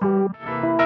minha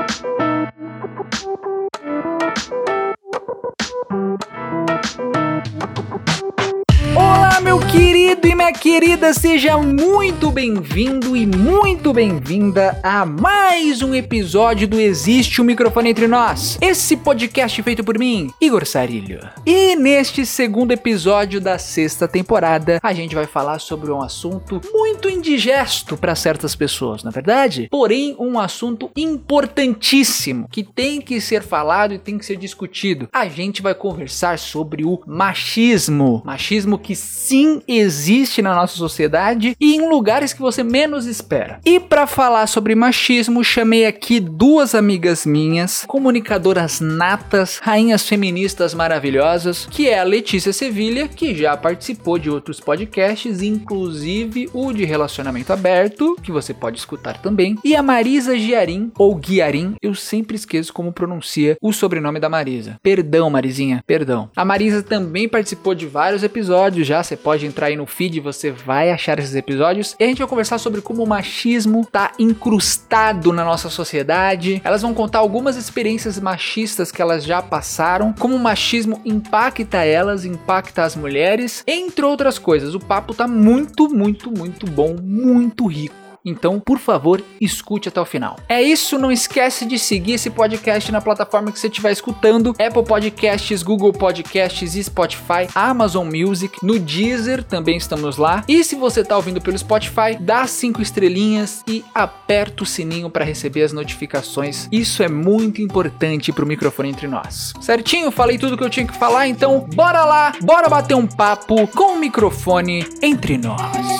querida, seja muito bem-vindo e muito bem-vinda a mais um episódio do Existe um Microfone Entre Nós, esse podcast feito por mim, Igor Sarilho. E neste segundo episódio da sexta temporada, a gente vai falar sobre um assunto muito indigesto para certas pessoas, na é verdade? Porém, um assunto importantíssimo que tem que ser falado e tem que ser discutido. A gente vai conversar sobre o machismo. Machismo que sim existe na nossa sociedade e em lugares que você menos espera. E para falar sobre machismo, chamei aqui duas amigas minhas, comunicadoras natas, rainhas feministas maravilhosas, que é a Letícia Sevilha, que já participou de outros podcasts, inclusive o de relacionamento aberto, que você pode escutar também, e a Marisa Giarim ou Guiarim, eu sempre esqueço como pronuncia o sobrenome da Marisa. Perdão, Marizinha, perdão. A Marisa também participou de vários episódios já, você pode entrar aí no feed, você vai achar esses episódios. E a gente vai conversar sobre como o machismo tá incrustado na nossa sociedade. Elas vão contar algumas experiências machistas que elas já passaram, como o machismo impacta elas, impacta as mulheres, entre outras coisas. O papo tá muito, muito, muito bom, muito rico. Então, por favor, escute até o final. É isso, não esquece de seguir esse podcast na plataforma que você estiver escutando: Apple Podcasts, Google Podcasts, Spotify, Amazon Music, no Deezer também estamos lá. E se você está ouvindo pelo Spotify, dá cinco estrelinhas e aperta o sininho para receber as notificações. Isso é muito importante para o microfone entre nós. Certinho? Falei tudo que eu tinha que falar, então bora lá, bora bater um papo com o microfone entre nós.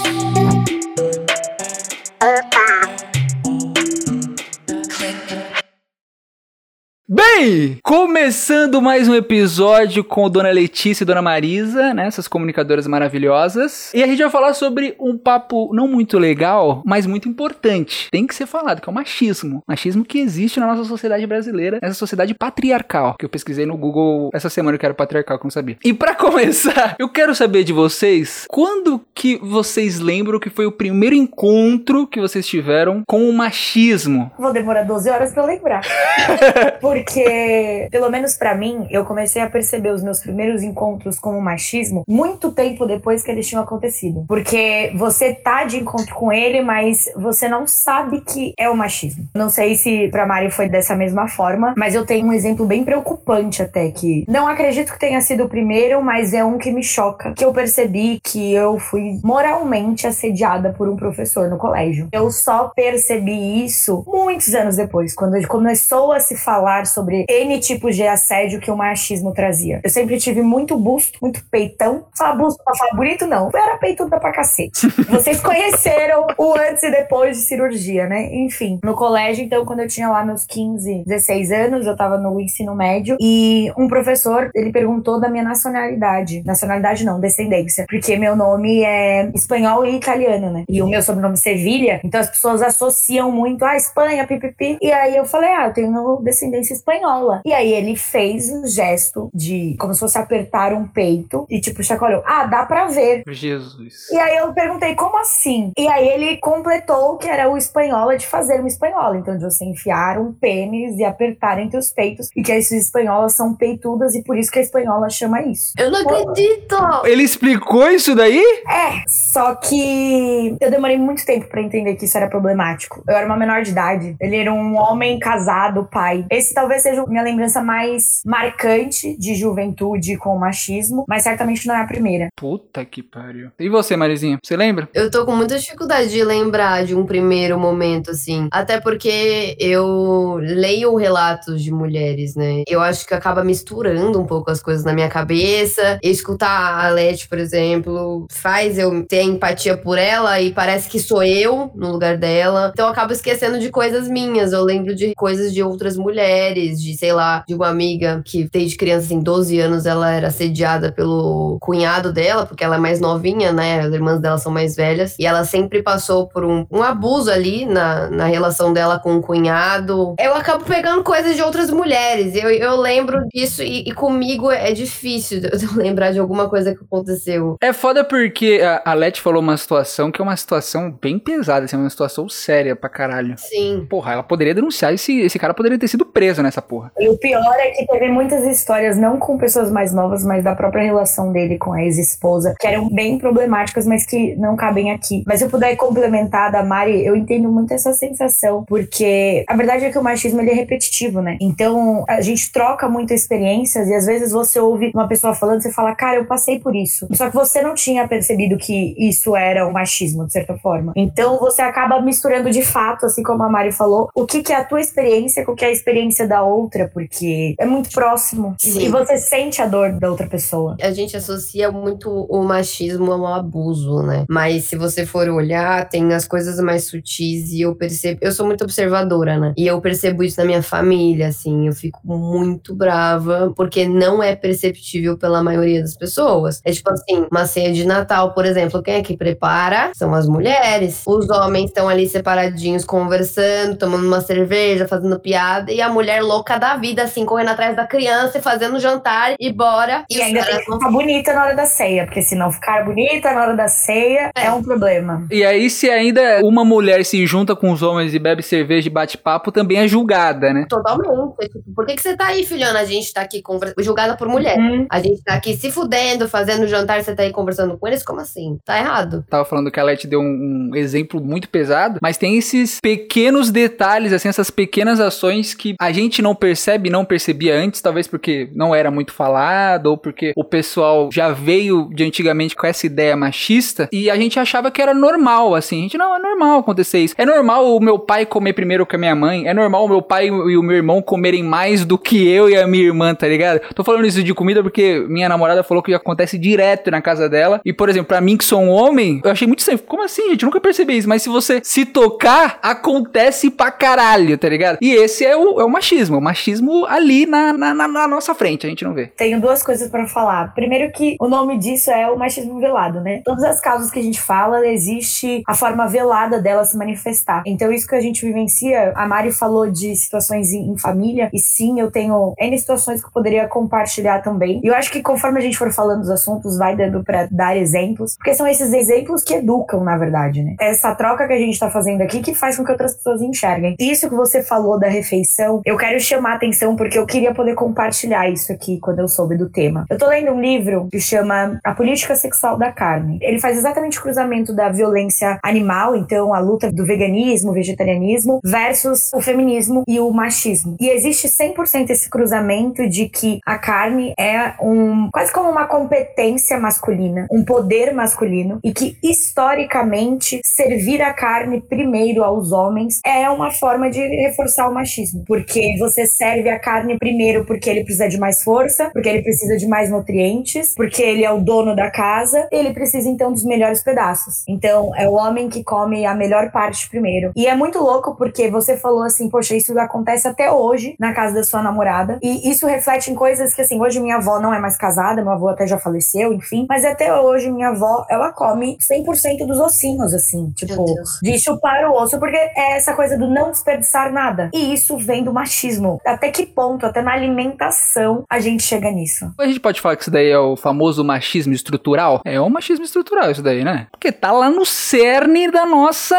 Bem, começando mais um episódio com Dona Letícia e Dona Marisa, né? Essas comunicadoras maravilhosas. E a gente vai falar sobre um papo não muito legal, mas muito importante. Tem que ser falado, que é o machismo. Machismo que existe na nossa sociedade brasileira, essa sociedade patriarcal, que eu pesquisei no Google essa semana que era patriarcal, que eu não sabia. E para começar, eu quero saber de vocês, quando que vocês lembram que foi o primeiro encontro que vocês tiveram com o machismo? Vou demorar 12 horas para lembrar. Porque porque, pelo menos para mim, eu comecei a perceber os meus primeiros encontros com o machismo muito tempo depois que eles tinham acontecido. Porque você tá de encontro com ele, mas você não sabe que é o machismo. Não sei se pra Mari foi dessa mesma forma, mas eu tenho um exemplo bem preocupante até que não acredito que tenha sido o primeiro, mas é um que me choca, que eu percebi que eu fui moralmente assediada por um professor no colégio. Eu só percebi isso muitos anos depois, quando começou a se falar sobre N tipos de assédio que o machismo trazia. Eu sempre tive muito busto, muito peitão. Falar busto pra falar bonito, não. Eu era peituda pra cacete. Vocês conheceram o antes e depois de cirurgia, né? Enfim, no colégio, então, quando eu tinha lá meus 15, 16 anos, eu tava no ensino médio e um professor, ele perguntou da minha nacionalidade. Nacionalidade não, descendência. Porque meu nome é espanhol e italiano, né? E o meu sobrenome Sevilha, então as pessoas associam muito a ah, Espanha, pipipi. E aí eu falei, ah, eu tenho descendência espanhola. E aí ele fez um gesto de como se fosse apertar um peito e tipo chacoalhou. Ah, dá pra ver. Jesus. E aí eu perguntei, como assim? E aí ele completou que era o espanhola de fazer uma espanhola. Então, de você enfiar um pênis e apertar entre os peitos. E que essas espanholas são peitudas e por isso que a espanhola chama isso. Eu não Pô. acredito! Ele explicou isso daí? É, só que eu demorei muito tempo para entender que isso era problemático. Eu era uma menor de idade. Ele era um homem casado, pai. Esse talvez talvez seja minha lembrança mais marcante de juventude com machismo, mas certamente não é a primeira. Puta que pariu. E você, Marizinha? Você lembra? Eu tô com muita dificuldade de lembrar de um primeiro momento, assim. Até porque eu leio relatos de mulheres, né? Eu acho que acaba misturando um pouco as coisas na minha cabeça. Escutar a Leti, por exemplo, faz eu ter empatia por ela e parece que sou eu no lugar dela. Então eu acabo esquecendo de coisas minhas. Eu lembro de coisas de outras mulheres mulheres, de, sei lá, de uma amiga que desde criança, assim, 12 anos, ela era assediada pelo cunhado dela, porque ela é mais novinha, né? As irmãs dela são mais velhas. E ela sempre passou por um, um abuso ali na, na relação dela com o cunhado. Eu acabo pegando coisas de outras mulheres. Eu, eu lembro disso e, e comigo é difícil eu lembrar de alguma coisa que aconteceu. É foda porque a, a Leti falou uma situação que é uma situação bem pesada, assim, uma situação séria pra caralho. Sim. Porra, ela poderia denunciar esse, esse cara poderia ter sido preso nessa porra. E o pior é que teve muitas histórias, não com pessoas mais novas, mas da própria relação dele com a ex-esposa, que eram bem problemáticas, mas que não cabem aqui. Mas se eu puder complementar da Mari, eu entendo muito essa sensação, porque a verdade é que o machismo ele é repetitivo, né? Então a gente troca muitas experiências e às vezes você ouve uma pessoa falando, você fala, cara, eu passei por isso. Só que você não tinha percebido que isso era o machismo, de certa forma. Então você acaba misturando de fato, assim como a Mari falou, o que, que é a tua experiência com o que é a experiência da outra, porque é muito próximo. Sim. E você sente a dor da outra pessoa. A gente associa muito o machismo ao abuso, né? Mas se você for olhar, tem as coisas mais sutis e eu percebo. Eu sou muito observadora, né? E eu percebo isso na minha família, assim. Eu fico muito brava porque não é perceptível pela maioria das pessoas. É tipo assim, uma ceia de Natal, por exemplo, quem é que prepara? São as mulheres. Os homens estão ali separadinhos, conversando, tomando uma cerveja, fazendo piada, e a mulher louca da vida, assim, correndo atrás da criança e fazendo jantar e bora. E, os ainda tem que vão ficar bonita na hora da ceia, porque se não ficar bonita na hora da ceia, é, É. um problema. E aí, se ainda uma mulher se junta com os homens e bebe cerveja e bate papo, também é julgada, né? Totalmente. Tipo, por que, que você tá aí, filhona? A gente tá aqui conver- julgada por mulher. Hum. A gente tá aqui se fudendo, fazendo jantar, você tá aí conversando com eles? Como assim? Tá errado. Tava falando que a Leti deu um, um exemplo muito pesado, mas tem esses pequenos detalhes, assim, essas pequenas ações que a gente não percebe, não percebia antes, talvez porque não era muito falado, ou porque o pessoal já veio de antigamente com essa ideia machista, e a gente achava que era normal, assim, a gente, não, é normal acontecer isso. É normal o meu pai comer primeiro que a minha mãe, é normal o meu pai e o meu irmão comerem mais do que eu e a minha irmã, tá ligado? Tô falando isso de comida porque minha namorada falou que acontece direto na casa dela, e por exemplo, pra mim que sou um homem, eu achei muito estranho. Como assim, gente? Eu nunca percebi isso. Mas se você se tocar, acontece pra caralho, tá ligado? E esse é o, é o machismo. Machismo ali na, na, na- nossa frente, a gente não vê. Tenho duas coisas pra falar. Primeiro que o nome disso é o machismo velado, né? Todas as causas que a gente fala, existe a forma velada dela se manifestar. Então isso que a gente vivencia, a Mari falou de situações em, em família, e sim, eu tenho N situações que eu poderia compartilhar também. E eu acho que conforme a gente for falando dos assuntos, vai dando pra dar exemplos, porque são esses exemplos que educam, na verdade, né? Essa troca que a gente tá fazendo aqui que faz com que outras pessoas enxerguem. Isso que você falou da refeição, eu quero chamar a atenção porque eu queria poder compartilhar isso aqui quando eu soube do tema. Eu tô lendo um livro que chama A Política Sexual da Carne. Ele faz exatamente o cruzamento da violência animal, então a luta do veganismo, vegetarianismo, versus o feminismo e o machismo. E existe 100% esse cruzamento de que a carne é um quase como uma competência masculina, um poder masculino e que historicamente servir a carne primeiro aos homens é uma forma de reforçar o machismo, porque você serve a carne primeiro porque ele precisa de mais força, porque ele precisa de mais nutrientes, porque ele é o dono da casa, ele precisa então dos melhores pedaços. Então é o homem que come a melhor parte primeiro. E é muito louco porque você falou assim, poxa, isso acontece até hoje na casa da sua namorada e isso reflete em coisas que assim, hoje minha avó não é mais casada, meu avô até já faleceu, enfim, mas até hoje minha avó, ela come 100% dos ossinhos assim, tipo, de chupar o osso, porque é essa coisa do não desperdiçar nada. E isso vem do machismo. Até que ponto, até na alimentação, a gente chega nisso? A gente pode falar que isso daí é o famoso machismo estrutural? É o machismo estrutural isso daí, né? Porque tá lá no cerne da nossa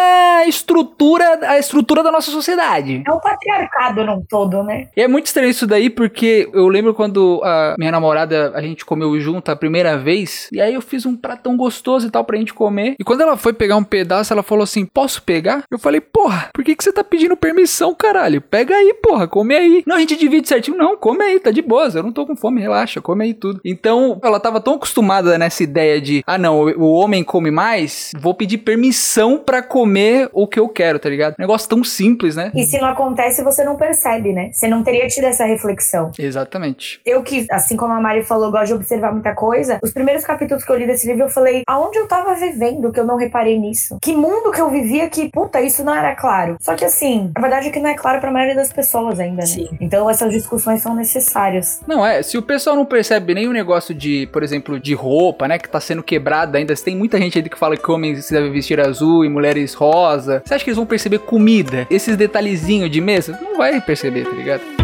estrutura, a estrutura da nossa sociedade. É o patriarcado num todo, né? E é muito estranho isso daí, porque eu lembro quando a minha namorada, a gente comeu junto a primeira vez, e aí eu fiz um pratão gostoso e tal pra gente comer. E quando ela foi pegar um pedaço, ela falou assim: Posso pegar? Eu falei: Porra, por que, que você tá pedindo permissão, caralho? Pega aí, porra, come aí. Não, a gente divide certinho. Não, come aí, tá de boas, eu não tô com fome, relaxa, come aí tudo. Então, ela tava tão acostumada nessa ideia de: Ah, não, o homem come mais, vou pedir permissão pra comer o que eu quero, tá ligado? Negócio tão simples, né? E se não acontece, você não percebe, né? Você não teria tido essa reflexão. Exatamente. Eu que, assim como a Mari falou, gosto de observar muita coisa. Os primeiros capítulos que eu li desse livro, eu falei, aonde eu tava vivendo que eu não reparei nisso? Que mundo que eu vivia que, puta, isso não era claro. Só que assim, a verdade é que não é claro pra maioria das pessoas ainda, né? Sim. Então essas discussões são necessárias. Não, é, se o pessoal não percebe nem o negócio de, por exemplo, de roupa, né, que tá sendo quebrada ainda, tem muita gente aí que fala que homens se devem vestir azul e mulheres rosa. Você acha que eles vão perceber comida? Esses detalhezinhos de mesa? Não vai perceber, tá ligado?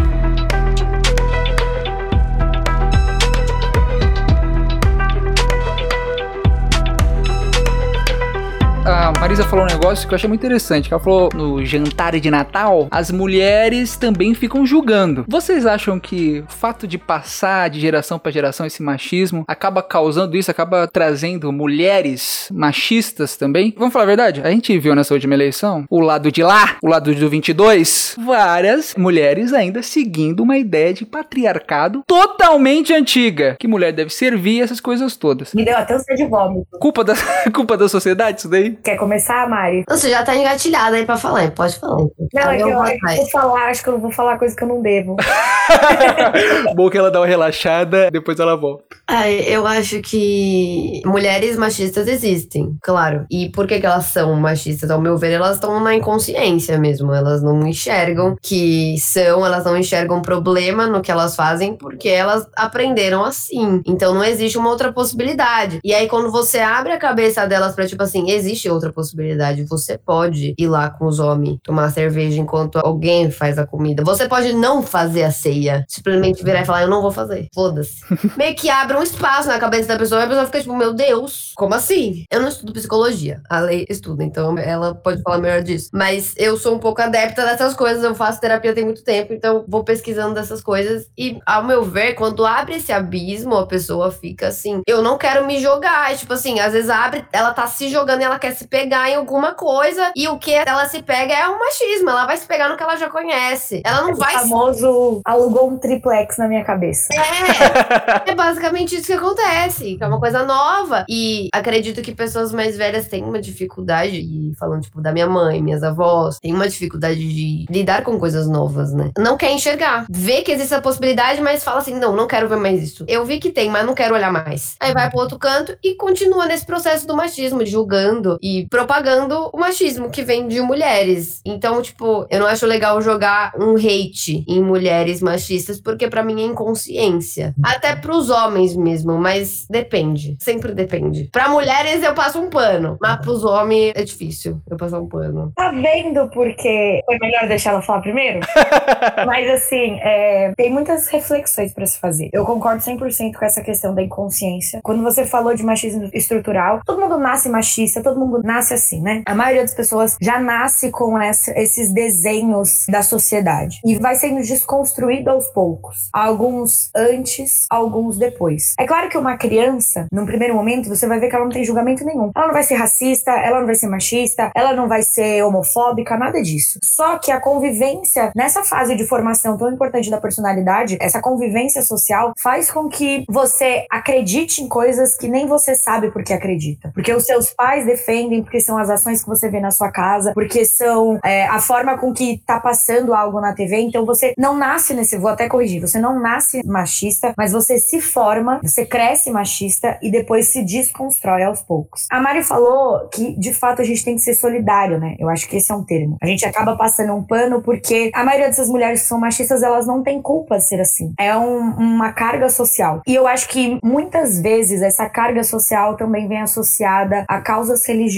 A Marisa falou um negócio que eu achei muito interessante. Ela falou no jantar de Natal, as mulheres também ficam julgando. Vocês acham que o fato de passar de geração para geração esse machismo acaba causando isso, acaba trazendo mulheres machistas também? Vamos falar a verdade? A gente viu nessa última eleição o lado de lá, o lado do 22, várias mulheres ainda seguindo uma ideia de patriarcado totalmente antiga, que mulher deve servir essas coisas todas. Me deu até um de vômito. Culpa da, culpa da sociedade isso daí? Quer começar, Mari? Você já tá engatilhada aí pra falar, pode falar. Não, é que eu, eu, vou falar, acho que eu vou falar coisa que eu não devo. Bom que ela dá uma relaxada, depois ela volta. Ai, eu acho que mulheres machistas existem, claro. E por que, que elas são machistas? Ao meu ver, elas estão na inconsciência mesmo. Elas não enxergam que são, elas não enxergam problema no que elas fazem porque elas aprenderam assim. Então não existe uma outra possibilidade. E aí, quando você abre a cabeça delas pra, tipo assim, existe outra possibilidade. Você pode ir lá com os homens tomar cerveja enquanto alguém faz a comida. Você pode não fazer a ceia. Simplesmente virar e falar, eu não vou fazer. Foda-se. Meio que abre um espaço na cabeça da pessoa e a pessoa fica tipo, meu Deus, como assim? Eu não estudo psicologia. A lei estuda, então ela pode falar melhor disso. Mas eu sou um pouco adepta dessas coisas. Eu faço terapia tem muito tempo, então vou pesquisando dessas coisas. E, ao meu ver, quando abre esse abismo, a pessoa fica assim, eu não quero me jogar. E, tipo assim, às vezes abre, ela tá se jogando e ela quer se pegar em alguma coisa. E o que ela se pega é o machismo. Ela vai se pegar no que ela já conhece. Ela não o vai. O famoso alugou um triplex na minha cabeça. É. é basicamente isso que acontece. Que é uma coisa nova. E acredito que pessoas mais velhas têm uma dificuldade. E falando, tipo, da minha mãe, minhas avós, tem uma dificuldade de lidar com coisas novas, né? Não quer enxergar. Vê que existe a possibilidade, mas fala assim: não, não quero ver mais isso. Eu vi que tem, mas não quero olhar mais. Aí vai pro outro canto e continua nesse processo do machismo, de julgando e propagando o machismo que vem de mulheres. Então, tipo, eu não acho legal jogar um hate em mulheres machistas, porque para mim é inconsciência. Até pros homens mesmo, mas depende. Sempre depende. Pra mulheres eu passo um pano, mas pros homens é difícil eu passar um pano. Tá vendo porque foi melhor deixar ela falar primeiro? mas assim, é, tem muitas reflexões para se fazer. Eu concordo 100% com essa questão da inconsciência. Quando você falou de machismo estrutural, todo mundo nasce machista, todo mundo nasce assim, né? A maioria das pessoas já nasce com essa, esses desenhos da sociedade e vai sendo desconstruído aos poucos. Alguns antes, alguns depois. É claro que uma criança, num primeiro momento, você vai ver que ela não tem julgamento nenhum. Ela não vai ser racista, ela não vai ser machista, ela não vai ser homofóbica, nada disso. Só que a convivência nessa fase de formação tão importante da personalidade, essa convivência social faz com que você acredite em coisas que nem você sabe porque acredita. Porque os seus pais defendem, porque são as ações que você vê na sua casa, porque são é, a forma com que tá passando algo na TV. Então você não nasce nesse, vou até corrigir, você não nasce machista, mas você se forma, você cresce machista e depois se desconstrói aos poucos. A Mari falou que de fato a gente tem que ser solidário, né? Eu acho que esse é um termo. A gente acaba passando um pano porque a maioria dessas mulheres que são machistas, elas não têm culpa de ser assim. É um, uma carga social. E eu acho que muitas vezes essa carga social também vem associada a causas religiosas.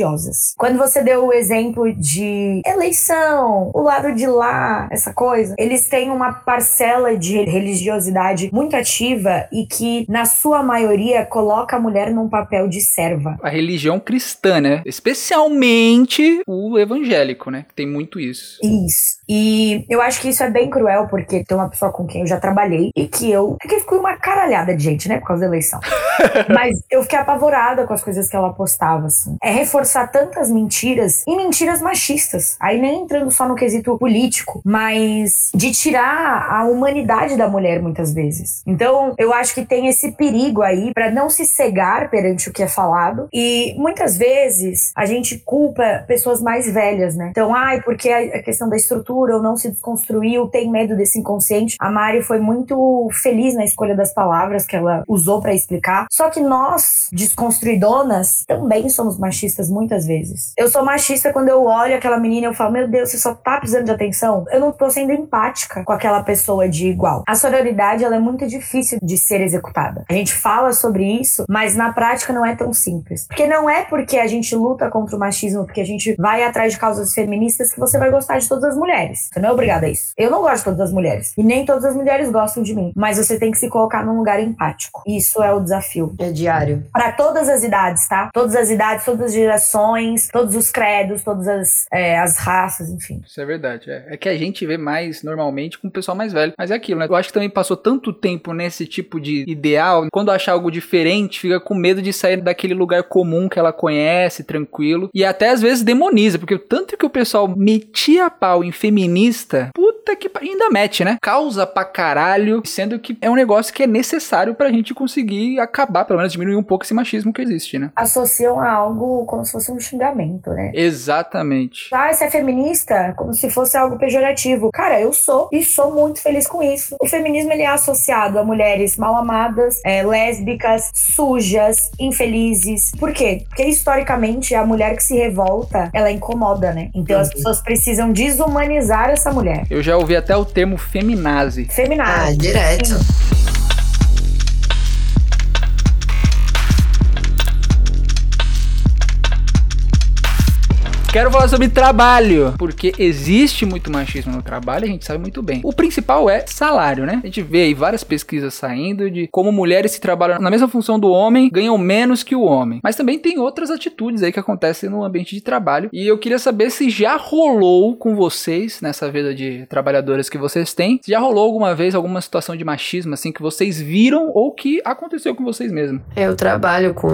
Quando você deu o exemplo de eleição, o lado de lá, essa coisa, eles têm uma parcela de religiosidade muito ativa e que, na sua maioria, coloca a mulher num papel de serva. A religião cristã, né? Especialmente o evangélico, né? Tem muito isso. Isso. E eu acho que isso é bem cruel, porque tem uma pessoa com quem eu já trabalhei e que eu. É que ficou uma caralhada de gente, né? Por causa da eleição. Mas eu fiquei apavorada com as coisas que ela postava, assim. É reforçar tantas mentiras e mentiras machistas. Aí nem entrando só no quesito político, mas de tirar a humanidade da mulher muitas vezes. Então, eu acho que tem esse perigo aí para não se cegar perante o que é falado e muitas vezes a gente culpa pessoas mais velhas, né? Então, ai, porque a questão da estrutura ou não se desconstruiu, tem medo desse inconsciente. A Mari foi muito feliz na escolha das palavras que ela usou para explicar. Só que nós, desconstruidonas, também somos machistas muitas vezes. Eu sou machista quando eu olho aquela menina e eu falo, meu Deus, você só tá precisando de atenção. Eu não tô sendo empática com aquela pessoa de igual. A sororidade, ela é muito difícil de ser executada. A gente fala sobre isso, mas na prática não é tão simples. Porque não é porque a gente luta contra o machismo, porque a gente vai atrás de causas feministas que você vai gostar de todas as mulheres. Você não é obrigada a isso. Eu não gosto de todas as mulheres. E nem todas as mulheres gostam de mim. Mas você tem que se colocar num lugar empático. Isso é o desafio. É diário. Para todas as idades, tá? Todas as idades, todas as gerações, todos os credos, todas as, é, as raças, enfim. Isso é verdade. É. é que a gente vê mais normalmente com o pessoal mais velho. Mas é aquilo, né? Eu acho que também passou tanto tempo nesse tipo de ideal. Quando achar algo diferente, fica com medo de sair daquele lugar comum que ela conhece, tranquilo. E até às vezes demoniza, porque tanto que o pessoal metia pau em feminista, puta que ainda mete, né? Causa pra caralho, sendo que é um negócio que é necessário pra gente conseguir acabar, pelo menos diminuir um pouco esse machismo que existe, né? Associam a algo como se fosse um xingamento, né? Exatamente. Ah, você é feminista? Como se fosse algo pejorativo. Cara, eu sou e sou muito feliz com isso. O feminismo ele é associado a mulheres mal amadas, é, lésbicas, sujas, infelizes. Por quê? Porque historicamente a mulher que se revolta, ela incomoda, né? Então as pessoas precisam desumanizar essa mulher. Eu já ouvi até o termo feminazi. Feminazi. Ah, direto. Sim. Quero falar sobre trabalho, porque existe muito machismo no trabalho, a gente sabe muito bem. O principal é salário, né? A gente vê aí várias pesquisas saindo de como mulheres que trabalham na mesma função do homem ganham menos que o homem. Mas também tem outras atitudes aí que acontecem no ambiente de trabalho. E eu queria saber se já rolou com vocês, nessa vida de trabalhadoras que vocês têm, se já rolou alguma vez alguma situação de machismo, assim, que vocês viram ou que aconteceu com vocês mesmos. Eu trabalho com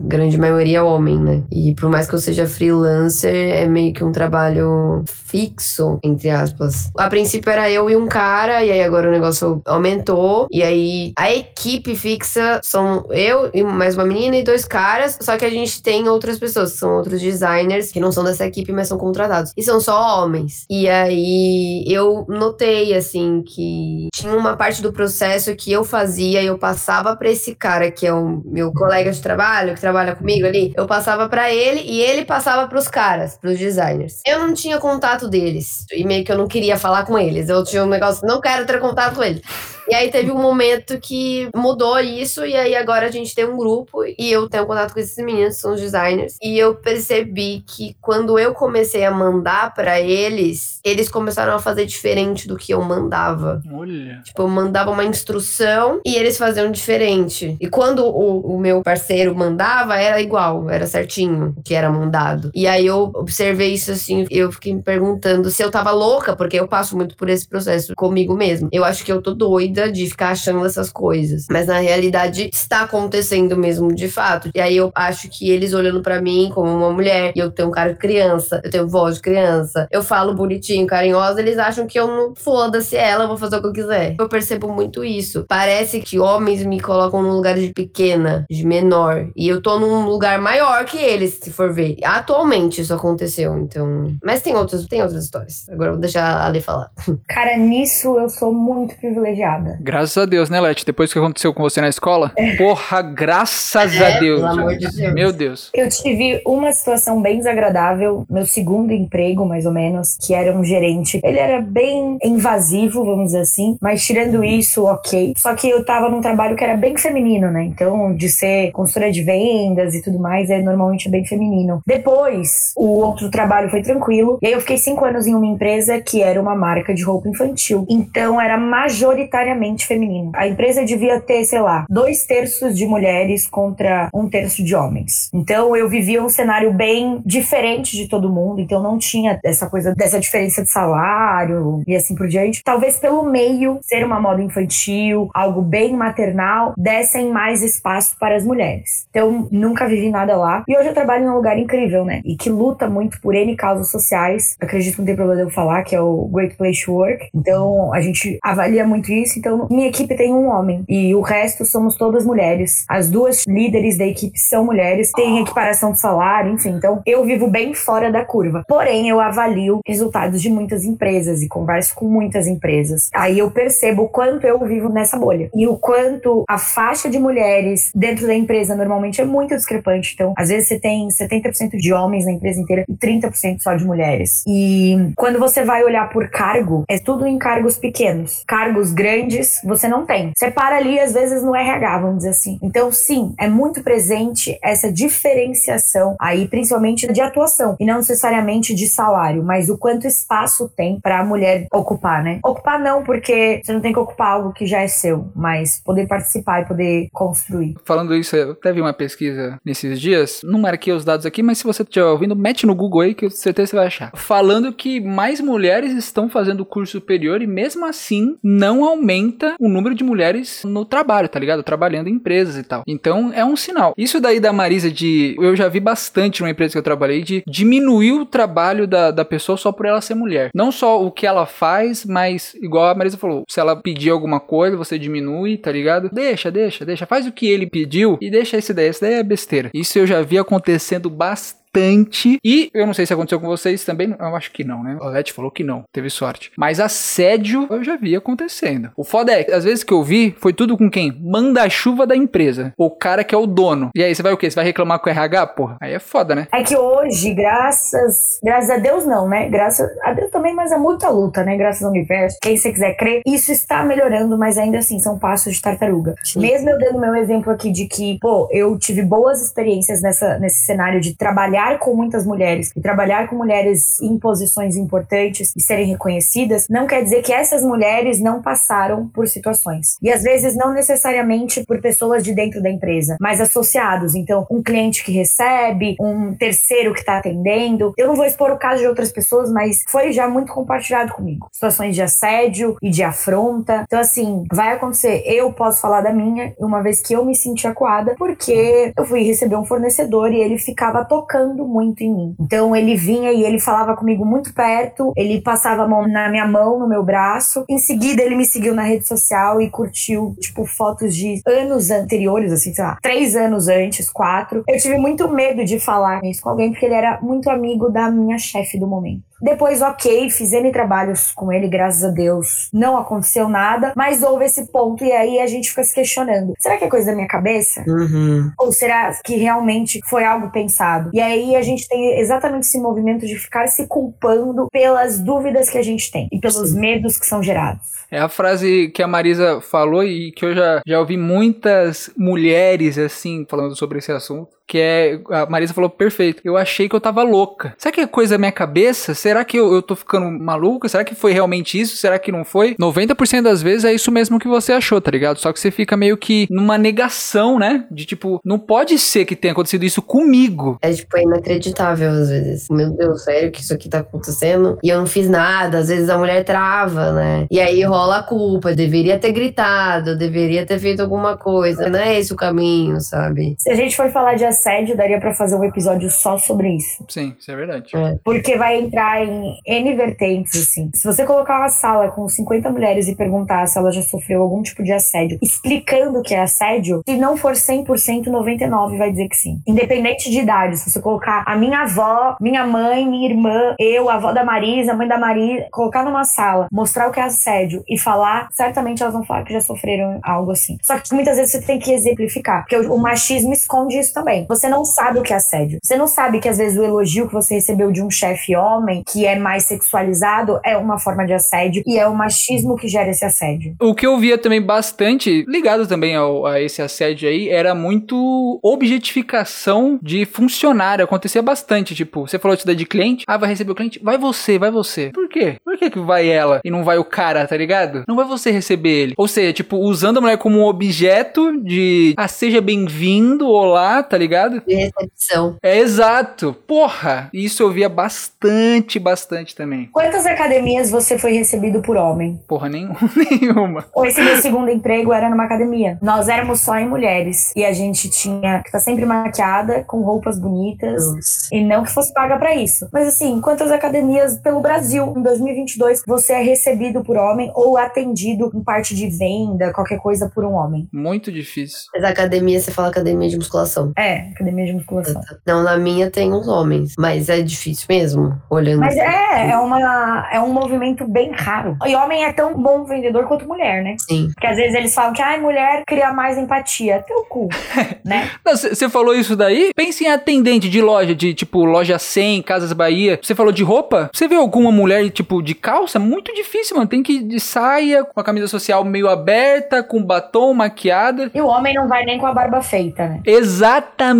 grande maioria homem, né? E por mais que eu seja freelancer, é meio que um trabalho fixo, entre aspas. A princípio era eu e um cara, e aí agora o negócio aumentou. E aí a equipe fixa são eu e mais uma menina e dois caras. Só que a gente tem outras pessoas, são outros designers, que não são dessa equipe, mas são contratados. E são só homens. E aí eu notei, assim, que tinha uma parte do processo que eu fazia e eu passava pra esse cara, que é o meu colega de trabalho, que trabalha comigo ali. Eu passava para ele e ele passava pros caras caras, pros designers. Eu não tinha contato deles. E meio que eu não queria falar com eles. Eu tinha um negócio, não quero ter contato com eles. E aí teve um momento que mudou isso, e aí agora a gente tem um grupo e eu tenho contato com esses meninos, que são os designers. E eu percebi que quando eu comecei a mandar para eles, eles começaram a fazer diferente do que eu mandava. Olha. Tipo, eu mandava uma instrução e eles faziam diferente. E quando o, o meu parceiro mandava, era igual, era certinho o que era mandado. E aí eu observei isso assim, eu fiquei me perguntando se eu tava louca, porque eu passo muito por esse processo comigo mesmo. Eu acho que eu tô doida de ficar achando essas coisas. Mas na realidade está acontecendo mesmo de fato. E aí eu acho que eles olhando para mim como uma mulher, e eu tenho cara de criança, eu tenho voz de criança, eu falo bonitinho, carinhosa, eles acham que eu não foda-se ela, vou fazer o que eu quiser. Eu percebo muito isso. Parece que homens me colocam num lugar de pequena, de menor. E eu tô num lugar maior que eles, se for ver. Atualmente isso aconteceu, então. Mas tem outras, tem outras histórias. Agora eu vou deixar a Ale falar. Cara, nisso eu sou muito privilegiada nada. Graças a Deus, né, Leti? Depois que aconteceu com você na escola? É. Porra, graças é, a Deus. Pelo amor de Deus. Meu Deus. Eu tive uma situação bem desagradável, meu segundo emprego, mais ou menos, que era um gerente. Ele era bem invasivo, vamos dizer assim, mas tirando isso, ok. Só que eu tava num trabalho que era bem feminino, né? Então, de ser consultora de vendas e tudo mais, é normalmente bem feminino. Depois, o outro trabalho foi tranquilo. E aí eu fiquei cinco anos em uma empresa que era uma marca de roupa infantil. Então, era majoritariamente majoritariamente feminino. A empresa devia ter, sei lá, dois terços de mulheres contra um terço de homens. Então eu vivia um cenário bem diferente de todo mundo, então não tinha essa coisa dessa diferença de salário e assim por diante. Talvez pelo meio ser uma moda infantil, algo bem maternal, dessem mais espaço para as mulheres. Então nunca vivi nada lá. E hoje eu trabalho num lugar incrível, né? E que luta muito por N causas sociais. Acredito que não tem problema eu falar, que é o Great Place to Work. Então, a gente avalia muito isso. Então, minha equipe tem um homem e o resto somos todas mulheres. As duas líderes da equipe são mulheres, tem equiparação de salário, enfim. Então, eu vivo bem fora da curva. Porém, eu avalio resultados de muitas empresas e converso com muitas empresas. Aí eu percebo o quanto eu vivo nessa bolha e o quanto a faixa de mulheres dentro da empresa normalmente é muito discrepante. Então, às vezes você tem 70% de homens na empresa inteira e 30% só de mulheres. E quando você vai olhar por cargo, é tudo em cargos pequenos. Cargos grandes você não tem. Você para ali às vezes no RH, vamos dizer assim. Então, sim, é muito presente essa diferenciação aí, principalmente de atuação e não necessariamente de salário, mas o quanto espaço tem para a mulher ocupar, né? Ocupar não, porque você não tem que ocupar algo que já é seu, mas poder participar e poder construir. Falando isso, eu até vi uma pesquisa nesses dias, não marquei os dados aqui, mas se você estiver ouvindo, mete no Google aí que eu certeza você vai achar. Falando que mais mulheres estão fazendo curso superior e mesmo assim não aumenta o número de mulheres no trabalho, tá ligado? Trabalhando em empresas e tal. Então é um sinal. Isso daí da Marisa de. Eu já vi bastante numa empresa que eu trabalhei de diminuir o trabalho da, da pessoa só por ela ser mulher. Não só o que ela faz, mas igual a Marisa falou, se ela pedir alguma coisa, você diminui, tá ligado? Deixa, deixa, deixa. Faz o que ele pediu e deixa esse daí. Esse daí é besteira. Isso eu já vi acontecendo bastante bastante. E eu não sei se aconteceu com vocês também. Eu acho que não, né? O Leti falou que não. Teve sorte. Mas assédio eu já vi acontecendo. O foda é, às vezes que eu vi, foi tudo com quem? Manda-chuva da empresa. O cara que é o dono. E aí, você vai o quê? Você vai reclamar com o RH? Porra, aí é foda, né? É que hoje, graças. Graças a Deus, não, né? Graças a Deus também, mas é muita luta, né? Graças ao universo. Quem você quiser crer, isso está melhorando, mas ainda assim, são passos de tartaruga. Sim. Mesmo eu dando meu exemplo aqui de que, pô, eu tive boas experiências nessa, nesse cenário de trabalhar trabalhar com muitas mulheres e trabalhar com mulheres em posições importantes e serem reconhecidas, não quer dizer que essas mulheres não passaram por situações. E às vezes não necessariamente por pessoas de dentro da empresa, mas associados. Então, um cliente que recebe, um terceiro que está atendendo. Eu não vou expor o caso de outras pessoas, mas foi já muito compartilhado comigo. Situações de assédio e de afronta. Então, assim, vai acontecer. Eu posso falar da minha, uma vez que eu me senti acuada, porque eu fui receber um fornecedor e ele ficava tocando muito em mim. Então ele vinha e ele falava comigo muito perto, ele passava a mão na minha mão, no meu braço. Em seguida ele me seguiu na rede social e curtiu, tipo, fotos de anos anteriores, assim, sei lá, três anos antes, quatro. Eu tive muito medo de falar isso com alguém porque ele era muito amigo da minha chefe do momento. Depois, ok, fiz N trabalhos com ele, graças a Deus. Não aconteceu nada, mas houve esse ponto e aí a gente fica se questionando: será que é coisa da minha cabeça? Uhum. Ou será que realmente foi algo pensado? E aí a gente tem exatamente esse movimento de ficar se culpando pelas dúvidas que a gente tem e pelos Sim. medos que são gerados. É a frase que a Marisa falou e que eu já, já ouvi muitas mulheres assim falando sobre esse assunto que é. A Marisa falou perfeito. Eu achei que eu tava louca. Será que é coisa da minha cabeça? Será que eu, eu tô ficando maluca? Será que foi realmente isso? Será que não foi? 90% das vezes é isso mesmo que você achou, tá ligado? Só que você fica meio que numa negação, né? De tipo, não pode ser que tenha acontecido isso comigo. É tipo, é inacreditável às vezes. Meu Deus, sério que isso aqui tá acontecendo? E eu não fiz nada. Às vezes a mulher trava, né? E aí rola a culpa. Eu deveria ter gritado, eu deveria ter feito alguma coisa. Não é esse o caminho, sabe? Se a gente for falar de assédio, daria para fazer um episódio só sobre isso. Sim, isso é verdade. É. Porque vai entrar em N vertentes, assim. Se você colocar uma sala com 50 mulheres e perguntar se ela já sofreu algum tipo de assédio, explicando o que é assédio, se não for 100%, 99% vai dizer que sim. Independente de idade, se você colocar a minha avó, minha mãe, minha irmã, eu, a avó da Marisa, a mãe da Marisa, colocar numa sala, mostrar o que é assédio e falar, certamente elas vão falar que já sofreram algo assim. Só que muitas vezes você tem que exemplificar, porque o machismo esconde isso também. Você não sabe o que é assédio. Você não sabe que às vezes o elogio que você recebeu de um chefe homem, que é mais sexualizado, é uma forma de assédio e é o machismo que gera esse assédio. O que eu via também bastante, ligado também ao, a esse assédio aí, era muito objetificação de funcionário. Acontecia bastante. Tipo, você falou isso daí de cliente, ah, vai receber o cliente, vai você, vai você. Por quê? Por que, que vai ela e não vai o cara, tá ligado? Não vai você receber ele. Ou seja, tipo, usando a mulher como um objeto de, ah, seja bem-vindo, olá, tá ligado? Ligado? De recepção. É exato. Porra, isso eu via bastante, bastante também. Quantas academias você foi recebido por homem? Porra, nenhuma. nenhuma. Ou esse meu segundo emprego era numa academia. Nós éramos só em mulheres. E a gente tinha que estar sempre maquiada, com roupas bonitas. E não que fosse paga pra isso. Mas assim, quantas academias pelo Brasil em 2022 você é recebido por homem ou atendido em parte de venda, qualquer coisa por um homem? Muito difícil. Mas academia, você fala academia de musculação. É, academia de musculação. Não, na minha tem uns homens. Mas é difícil mesmo, olhando. Mas é, é, uma, é um movimento bem raro. E homem é tão bom vendedor quanto mulher, né? Sim. Porque às vezes eles falam que a mulher cria mais empatia. Teu cu, né? Você falou isso daí? Pense em atendente de loja, de tipo loja 100, Casas Bahia. Você falou de roupa? Você vê alguma mulher tipo de calça? Muito difícil, mano. Tem que ir de saia, com a camisa social meio aberta, com batom, maquiada. E o homem não vai nem com a barba feita, né? Exatamente.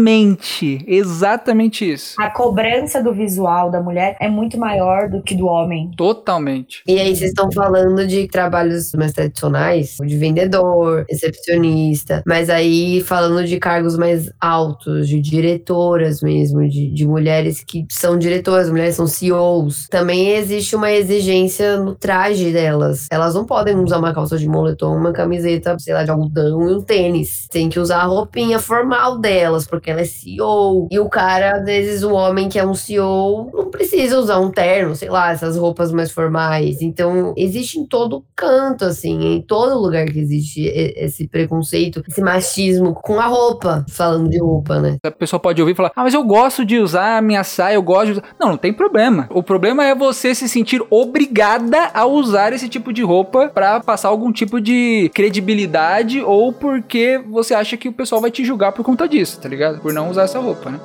Exatamente isso. A cobrança do visual da mulher é muito maior do que do homem. Totalmente. E aí, vocês estão falando de trabalhos mais tradicionais, de vendedor, recepcionista, mas aí falando de cargos mais altos, de diretoras mesmo, de, de mulheres que são diretoras, mulheres são CEOs. Também existe uma exigência no traje delas. Elas não podem usar uma calça de moletom, uma camiseta, sei lá, de algodão e um tênis. Tem que usar a roupinha formal delas, porque ela é CEO. E o cara, às vezes, o homem que é um CEO, não precisa usar um terno, sei lá, essas roupas mais formais. Então, existe em todo canto, assim, em todo lugar que existe esse preconceito, esse machismo com a roupa, falando de roupa, né? A pessoa pode ouvir e falar: Ah, mas eu gosto de usar a minha saia, eu gosto de usar. Não, não tem problema. O problema é você se sentir obrigada a usar esse tipo de roupa para passar algum tipo de credibilidade ou porque você acha que o pessoal vai te julgar por conta disso, tá ligado? Por não usar essa roupa, né?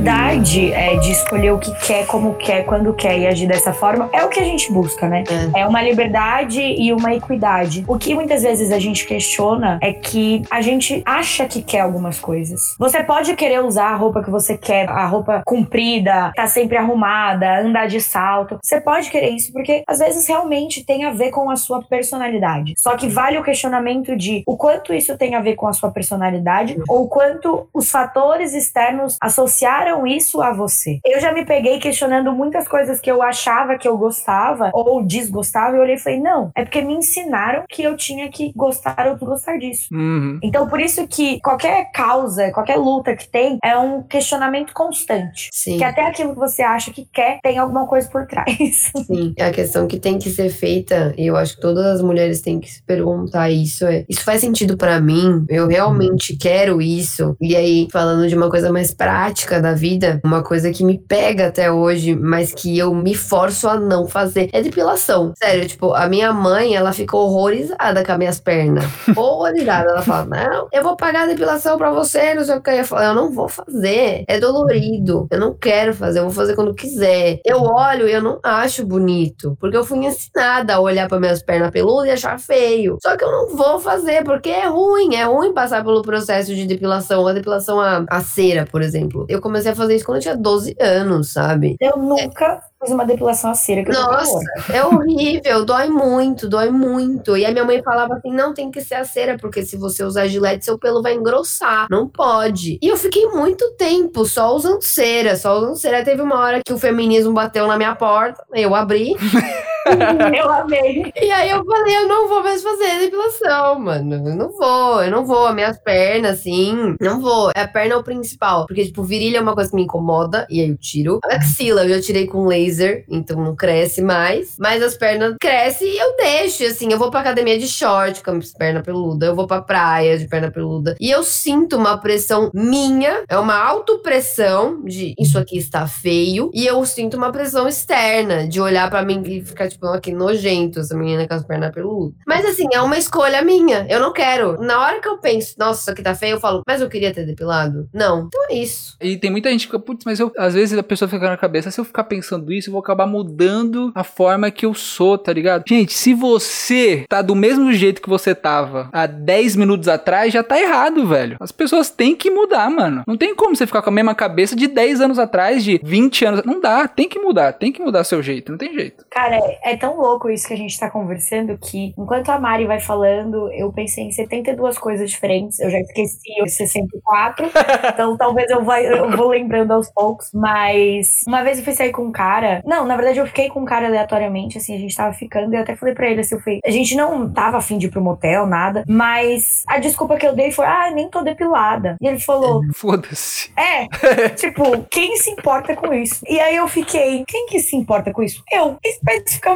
Liberdade é, de escolher o que quer, como quer, quando quer e agir dessa forma é o que a gente busca, né? É. é uma liberdade e uma equidade. O que muitas vezes a gente questiona é que a gente acha que quer algumas coisas. Você pode querer usar a roupa que você quer, a roupa comprida, tá sempre arrumada, andar de salto. Você pode querer isso porque às vezes realmente tem a ver com a sua personalidade. Só que vale o questionamento de o quanto isso tem a ver com a sua personalidade ou o quanto os fatores externos associaram isso a você. Eu já me peguei questionando muitas coisas que eu achava que eu gostava ou desgostava e eu olhei e falei, não, é porque me ensinaram que eu tinha que gostar ou desgostar disso. Uhum. Então, por isso que qualquer causa, qualquer luta que tem, é um questionamento constante. Sim. Que até aquilo que você acha que quer tem alguma coisa por trás. Sim, é a questão que tem que ser feita, e eu acho que todas as mulheres têm que se perguntar isso, é, isso faz sentido para mim? Eu realmente quero isso? E aí, falando de uma coisa mais prática da vida, uma coisa que me pega até hoje, mas que eu me forço a não fazer, é depilação. Sério, tipo, a minha mãe, ela ficou horrorizada com as minhas pernas. horrorizada. Ela fala: Não, eu vou pagar a depilação pra você, não sei o que. Eu falo: Eu não vou fazer. É dolorido. Eu não quero fazer, eu vou fazer quando quiser. Eu olho e eu não acho bonito, porque eu fui ensinada a olhar para minhas pernas peludas e achar feio. Só que eu não vou fazer, porque é ruim. É ruim passar pelo processo de depilação. A depilação a, a cera, por exemplo. Eu comecei a fazer isso quando eu tinha 12 anos, sabe? Eu nunca fiz uma depilação a cera. Nossa, é horrível, dói muito, dói muito. E a minha mãe falava assim: não tem que ser a cera, porque se você usar gilete, seu pelo vai engrossar. Não pode. E eu fiquei muito tempo só usando cera, só usando cera. Teve uma hora que o feminismo bateu na minha porta, eu abri. eu amei. E aí eu falei, eu não vou mais fazer depilação, mano. Eu não vou, eu não vou. As minhas pernas, assim, não vou. A perna é o principal. Porque, tipo, virilha é uma coisa que me incomoda, e aí eu tiro. A axila eu já tirei com laser, então não cresce mais. Mas as pernas crescem e eu deixo, assim. Eu vou pra academia de short com as pernas peludas. Eu vou pra praia de perna peluda. E eu sinto uma pressão minha, é uma autopressão de isso aqui está feio. E eu sinto uma pressão externa, de olhar para mim e ficar tipo, que nojento essa menina com as pernas peludas. Mas assim, é uma escolha minha. Eu não quero. Na hora que eu penso, nossa, isso aqui tá feio, eu falo, mas eu queria ter depilado. Não. Então é isso. E tem muita gente que fica, putz, mas eu, às vezes a pessoa fica na cabeça, se eu ficar pensando isso, eu vou acabar mudando a forma que eu sou, tá ligado? Gente, se você tá do mesmo jeito que você tava há 10 minutos atrás, já tá errado, velho. As pessoas têm que mudar, mano. Não tem como você ficar com a mesma cabeça de 10 anos atrás, de 20 anos. Não dá, tem que mudar, tem que mudar seu jeito, não tem jeito. Cara, é, tão louco isso que a gente tá conversando que, enquanto a Mari vai falando, eu pensei em 72 coisas diferentes. Eu já esqueci os 64, então talvez eu, vai, eu vou lembrando aos poucos. Mas uma vez eu fui sair com um cara. Não, na verdade eu fiquei com um cara aleatoriamente, assim, a gente tava ficando. E eu até falei pra ele assim: eu fui, a gente não tava afim de ir pro motel, nada. Mas a desculpa que eu dei foi: ah, nem tô depilada. E ele falou: Foda-se. é, tipo, quem se importa com isso? E aí eu fiquei: quem que se importa com isso? Eu, especificamente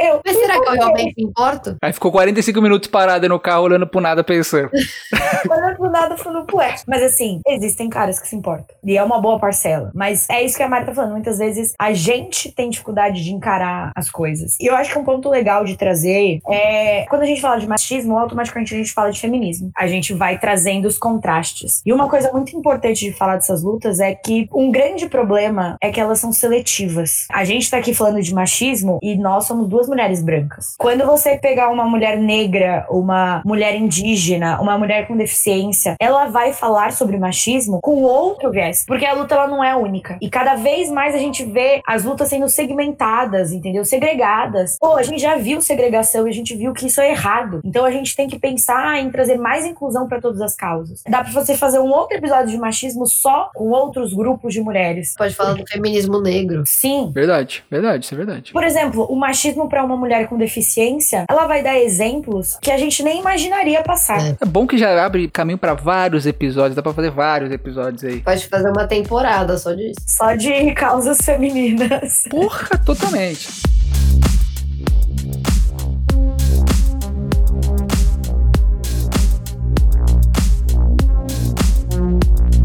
eu. Mas será que eu realmente importo? Aí ficou 45 minutos parada no carro olhando pro nada pensando. Olhando pro nada, falando pro ex. Mas assim, existem caras que se importam. E é uma boa parcela. Mas é isso que a Mari tá falando. Muitas vezes a gente tem dificuldade de encarar as coisas. E eu acho que um ponto legal de trazer é. Quando a gente fala de machismo, automaticamente a gente fala de feminismo. A gente vai trazendo os contrastes. E uma coisa muito importante de falar dessas lutas é que um grande problema é que elas são seletivas. A gente tá aqui falando de machismo e nós somos duas mulheres brancas. Quando você pegar uma mulher negra, uma mulher indígena, uma mulher com deficiência, ela vai falar sobre machismo com outro viés. Porque a luta ela não é única. E cada vez mais a gente vê as lutas sendo segmentadas, entendeu? Segregadas. Pô, a gente já viu segregação e a gente viu que isso é errado. Então a gente tem que pensar em trazer mais inclusão para todas as causas. Dá pra você fazer um outro episódio de machismo só com outros grupos de mulheres. Pode falar do feminismo negro. Sim. Verdade, verdade, isso é verdade. Por exemplo, o machismo para uma mulher com deficiência, ela vai dar exemplos que a gente nem imaginaria passar. É. É bom que já abre caminho pra vários episódios, dá pra fazer vários episódios aí. Pode fazer uma temporada só disso. Só de causas femininas. Porra, totalmente.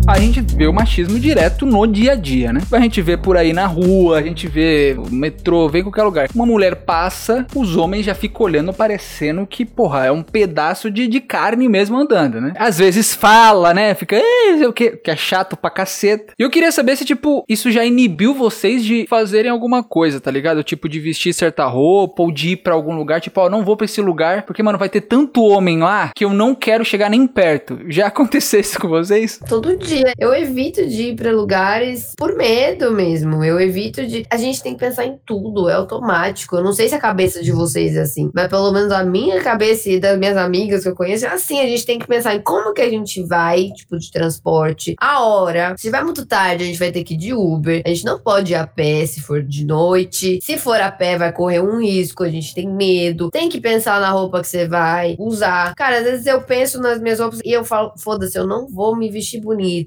A gente vê o machismo direto no dia a dia, né? A gente vê por aí na rua, a gente vê no metrô, vê em qualquer lugar. Uma mulher passa, os homens já ficam olhando, parecendo que, porra, é um pedaço de, de carne mesmo andando, né? Às vezes fala, né? Fica, "Ei, o que, que é chato pra caceta. E eu queria saber se, tipo, isso já inibiu vocês de fazerem alguma coisa, tá ligado? Tipo, de vestir certa roupa ou de ir pra algum lugar, tipo, ó, não vou pra esse lugar, porque, mano, vai ter tanto homem lá que eu não quero chegar nem perto. Já aconteceu isso com vocês? Todo dia. Eu evito de ir pra lugares por medo mesmo. Eu evito de. A gente tem que pensar em tudo, é automático. Eu não sei se a cabeça de vocês é assim, mas pelo menos a minha cabeça e das minhas amigas que eu conheço é assim. A gente tem que pensar em como que a gente vai, tipo, de transporte, a hora. Se vai muito tarde, a gente vai ter que ir de Uber. A gente não pode ir a pé se for de noite. Se for a pé, vai correr um risco. A gente tem medo. Tem que pensar na roupa que você vai usar. Cara, às vezes eu penso nas minhas roupas e eu falo, foda-se, eu não vou me vestir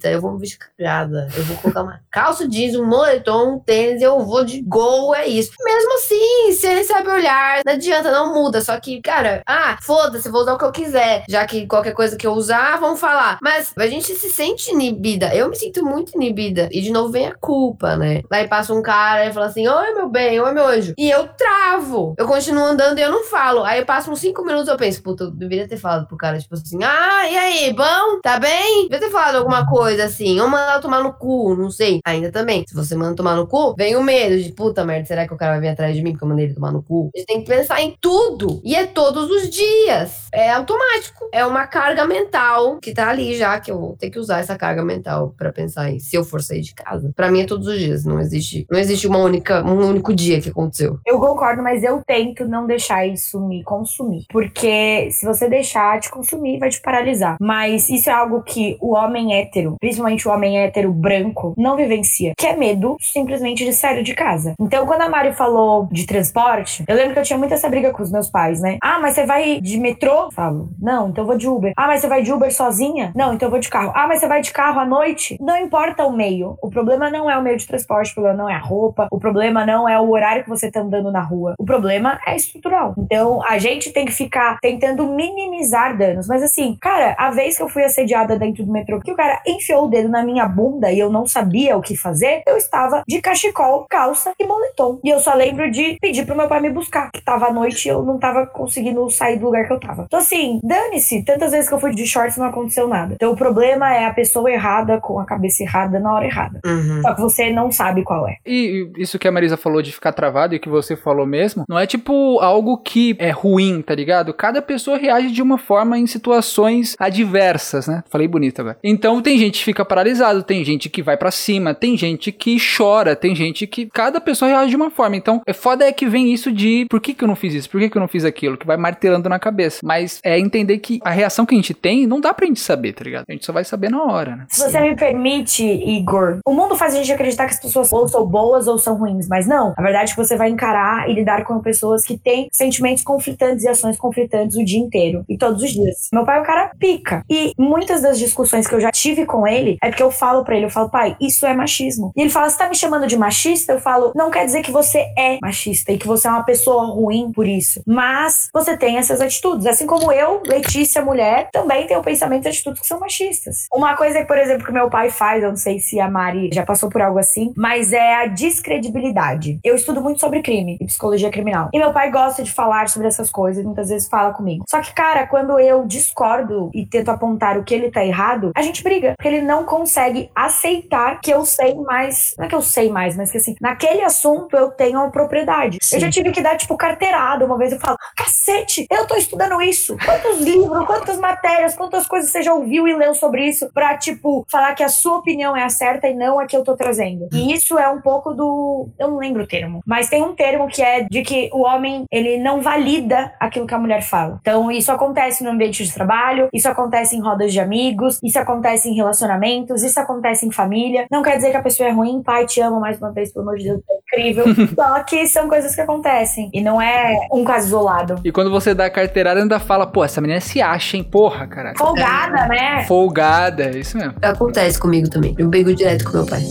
eu vou me vestir capriada. Eu vou colocar uma calça jeans, um moletom, um tênis, eu vou de gol, é isso. Mesmo assim, você recebe olhar, não adianta, não muda. Só que, cara, ah, foda-se, vou usar o que eu quiser. Já que qualquer coisa que eu usar, vão falar. Mas a gente se sente inibida. Eu me sinto muito inibida. E de novo vem a culpa, né? Aí passa um cara e fala assim: Oi, meu bem, oi, meu anjo. E eu travo. Eu continuo andando e eu não falo. Aí passa uns cinco minutos eu penso, puta, eu deveria ter falado pro cara, tipo assim, ah, e aí, bom? Tá bem? Devia ter falado alguma coisa assim. Ou mandar tomar no cu, não sei. Ainda também. Se você manda tomar no cu, vem o medo de puta merda, será que o cara vai vir atrás de mim porque eu mandei ele tomar no cu? A gente tem que pensar em tudo. E é todos os dias. É automático. É uma carga mental que tá ali já, que eu vou ter que usar essa carga mental pra pensar em se eu for sair de casa. Pra mim é todos os dias. Não existe, não existe uma única, um único dia que aconteceu. Eu concordo, mas eu tento não deixar isso me consumir. Porque se você deixar te consumir, vai te paralisar. Mas isso é algo que o homem hétero, principalmente o homem hétero branco, não vivencia. Que é medo simplesmente de sair de casa. Então, quando a Mari falou de transporte, eu lembro que eu tinha muito essa briga com os meus pais, né? Ah, mas você vai de metrô? Falo, não, então eu vou de Uber. Ah, mas você vai de Uber sozinha? Não, então eu vou de carro. Ah, mas você vai de carro à noite? Não importa o meio. O problema não é o meio de transporte, o problema não é a roupa, o problema não é o horário que você tá andando na rua. O problema é estrutural. Então, a gente tem que ficar tentando minimizar danos. Mas assim, cara, a vez que eu fui assediada dentro do metrô, que o cara enfiou o dedo na minha bunda e eu não sabia o que fazer, eu estava de cachecol, calça e moletom. E eu só lembro de pedir pro meu pai me buscar, que tava à noite e eu não tava conseguindo sair do lugar que eu tava. Então assim, dane-se, tantas vezes que eu fui de shorts não aconteceu nada. Então o problema é a pessoa errada com a cabeça errada na hora errada. Uhum. Só que você não sabe qual é. E isso que a Marisa falou de ficar travado e que você falou mesmo, não é tipo algo que é ruim, tá ligado? Cada pessoa reage de uma forma em situações adversas, né? Falei bonito agora. Então tem gente que fica paralisado, tem gente que vai para cima, tem gente que chora, tem gente que cada pessoa reage de uma forma. Então, é foda é que vem isso de por que que eu não fiz isso? Por que que eu não fiz aquilo? Que vai martelando na cabeça. Mas é entender que a reação que a gente tem não dá pra gente saber, tá ligado? A gente só vai saber na hora, né? Se você me permite, Igor, o mundo faz a gente acreditar que as pessoas ou são boas ou são ruins, mas não. A verdade é que você vai encarar e lidar com pessoas que têm sentimentos conflitantes e ações conflitantes o dia inteiro e todos os dias. Meu pai é um cara pica. E muitas das discussões que eu já tive com ele é porque eu falo pra ele, eu falo, pai, isso é machismo. E ele fala, você tá me chamando de machista? Eu falo, não quer dizer que você é machista e que você é uma pessoa ruim por isso. Mas você tem essas atitudes. Assim como eu, Letícia, mulher, também tenho pensamento e atitudes que são machistas. Uma coisa, por exemplo, que meu pai faz, eu não sei se a Mari já passou por algo assim, mas é a descredibilidade. Eu estudo muito sobre crime e psicologia criminal. E meu pai gosta de falar sobre essas coisas, muitas vezes fala comigo. Só que, cara, quando eu discordo e tento apontar o que ele tá errado, a gente briga. Porque ele não consegue aceitar que eu sei mais. Não é que eu sei mais, mas que assim, naquele assunto eu tenho uma propriedade. Sim. Eu já tive que dar, tipo, carteirada. Uma vez eu falo, cacete, eu tô estudando isso. Quantos livros, quantas matérias, quantas coisas você já ouviu e leu sobre isso pra, tipo, falar que a sua opinião é a certa e não a que eu tô trazendo. E isso é um pouco do. Eu não lembro o termo, mas tem um termo que é de que o homem, ele não valida aquilo que a mulher fala. Então, isso acontece no ambiente de trabalho, isso acontece em rodas de amigos, isso acontece em relacionamentos, isso acontece em família. Não quer dizer que a pessoa é ruim, pai, te amo mais uma vez, pelo amor de Deus, é incrível. Só que são coisas que acontecem. E não é um caso isolado. E quando você dá a carteirada, ainda fala, pô, essa menina se acha, hein? Porra, caralho. Folgada, né? Folgada, é isso mesmo. Acontece comigo também. Eu brigo direto com meu pai.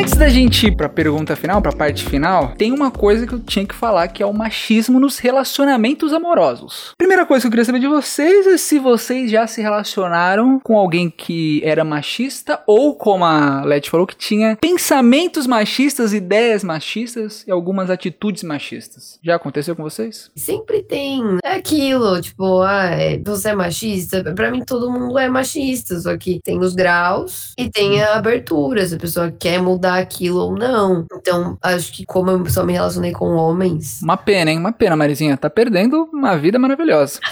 Antes da gente ir pra pergunta final, pra parte final, tem uma coisa que eu tinha que falar que é o machismo nos relacionamentos amorosos. Primeira coisa que eu queria saber de vocês é se vocês já se relacionaram com alguém que era machista ou, como a Leti falou, que tinha pensamentos machistas, ideias machistas e algumas atitudes machistas. Já aconteceu com vocês? Sempre tem. É aquilo, tipo, ah, é- você é machista? Pra mim, todo mundo é machista. Só que tem os graus e tem a abertura, se a pessoa quer mudar aquilo ou não. Então, acho que como eu só me relacionei com homens. Uma pena, hein? Uma pena, Marizinha. Tá perdendo uma vida maravilhosa.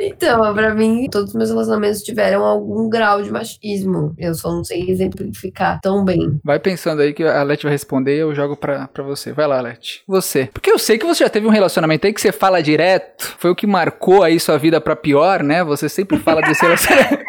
Então, pra mim, todos os meus relacionamentos tiveram algum grau de machismo. Eu só não sei exemplificar tão bem. Vai pensando aí que a Leti vai responder e eu jogo pra, pra você. Vai lá, Leti. Você. Porque eu sei que você já teve um relacionamento aí que você fala direto. Foi o que marcou aí sua vida pra pior, né? Você sempre fala desse relacionamento.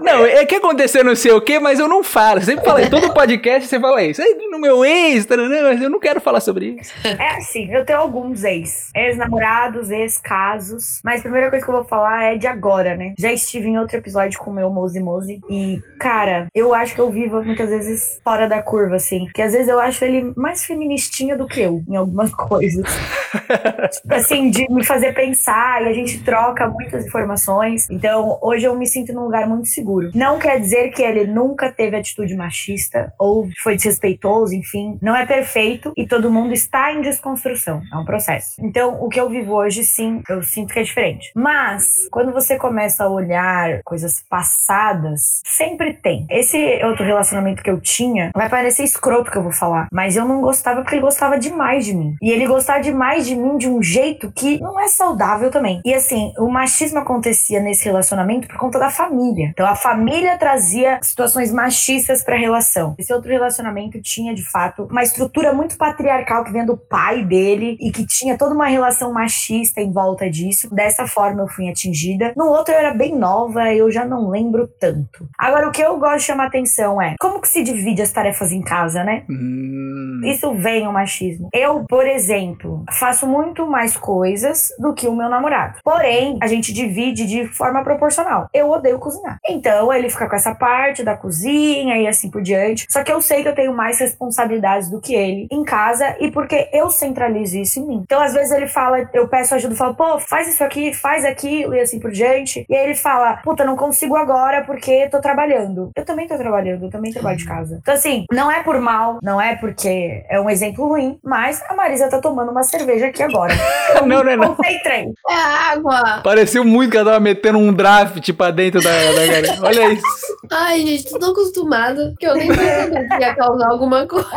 não, é que aconteceu não sei o quê, mas eu não falo. Sempre falo em todo podcast, você fala isso. Aí no meu ex, taranã, mas eu não quero falar sobre isso. É assim, eu tenho alguns ex. Ex-namorados, ex-casos. Mas a primeira coisa que eu vou falar é de agora, né? Já estive em outro episódio com o meu Mose Mose. E, cara, eu acho que eu vivo muitas vezes fora da curva, assim. Que às vezes eu acho ele mais feministinha do que eu, em algumas coisas. Tipo assim, de me fazer pensar e a gente troca muitas informações. Então, hoje eu me sinto num lugar muito seguro. Não quer dizer que ele nunca teve atitude machista ou foi desrespeitoso, enfim. Não é perfeito e todo mundo está em desconstrução. É um processo. Então, o que eu vivo hoje, sim, eu sinto que é diferente. Mas, quando você começa a olhar coisas passadas, sempre tem. Esse outro relacionamento que eu tinha, vai parecer escroto que eu vou falar, mas eu não gostava porque ele gostava demais de mim. E ele gostava demais de mim de um jeito que não é saudável também. E assim, o machismo acontecia nesse relacionamento por conta da família. Então a família trazia situações machistas para a relação. Esse outro relacionamento tinha de fato uma estrutura muito patriarcal que vem do pai dele e que tinha toda uma relação machista em volta disso. Dessa forma eu fui atingida. No outro eu era bem nova, eu já não lembro tanto. Agora o que eu gosto de chamar atenção é como que se divide as tarefas em casa, né? Hum. Isso vem o machismo. Eu, por exemplo, faço muito mais coisas do que o meu namorado. Porém, a gente divide de forma proporcional. Eu odeio cozinhar. Então, ele fica com essa parte da cozinha e assim por diante. Só que eu sei que eu tenho mais responsabilidades do que ele em casa e porque eu centralizo isso em mim. Então, às vezes ele fala, eu peço ajuda, eu falo, pô, faz isso aqui, faz aquilo e assim por diante. E aí ele fala, puta, não consigo agora porque tô trabalhando. Eu também tô trabalhando, eu também trabalho de casa. Então, assim, não é por mal, não é porque é um exemplo ruim, mas a Marisa tá tomando uma cerveja aqui agora. Eu não, não, não. Concentrei. É água. Pareceu muito que ela tava metendo um draft pra dentro da, da galera. Olha isso. Ai, gente, tô tão acostumada que eu nem sabia que ia causar alguma coisa.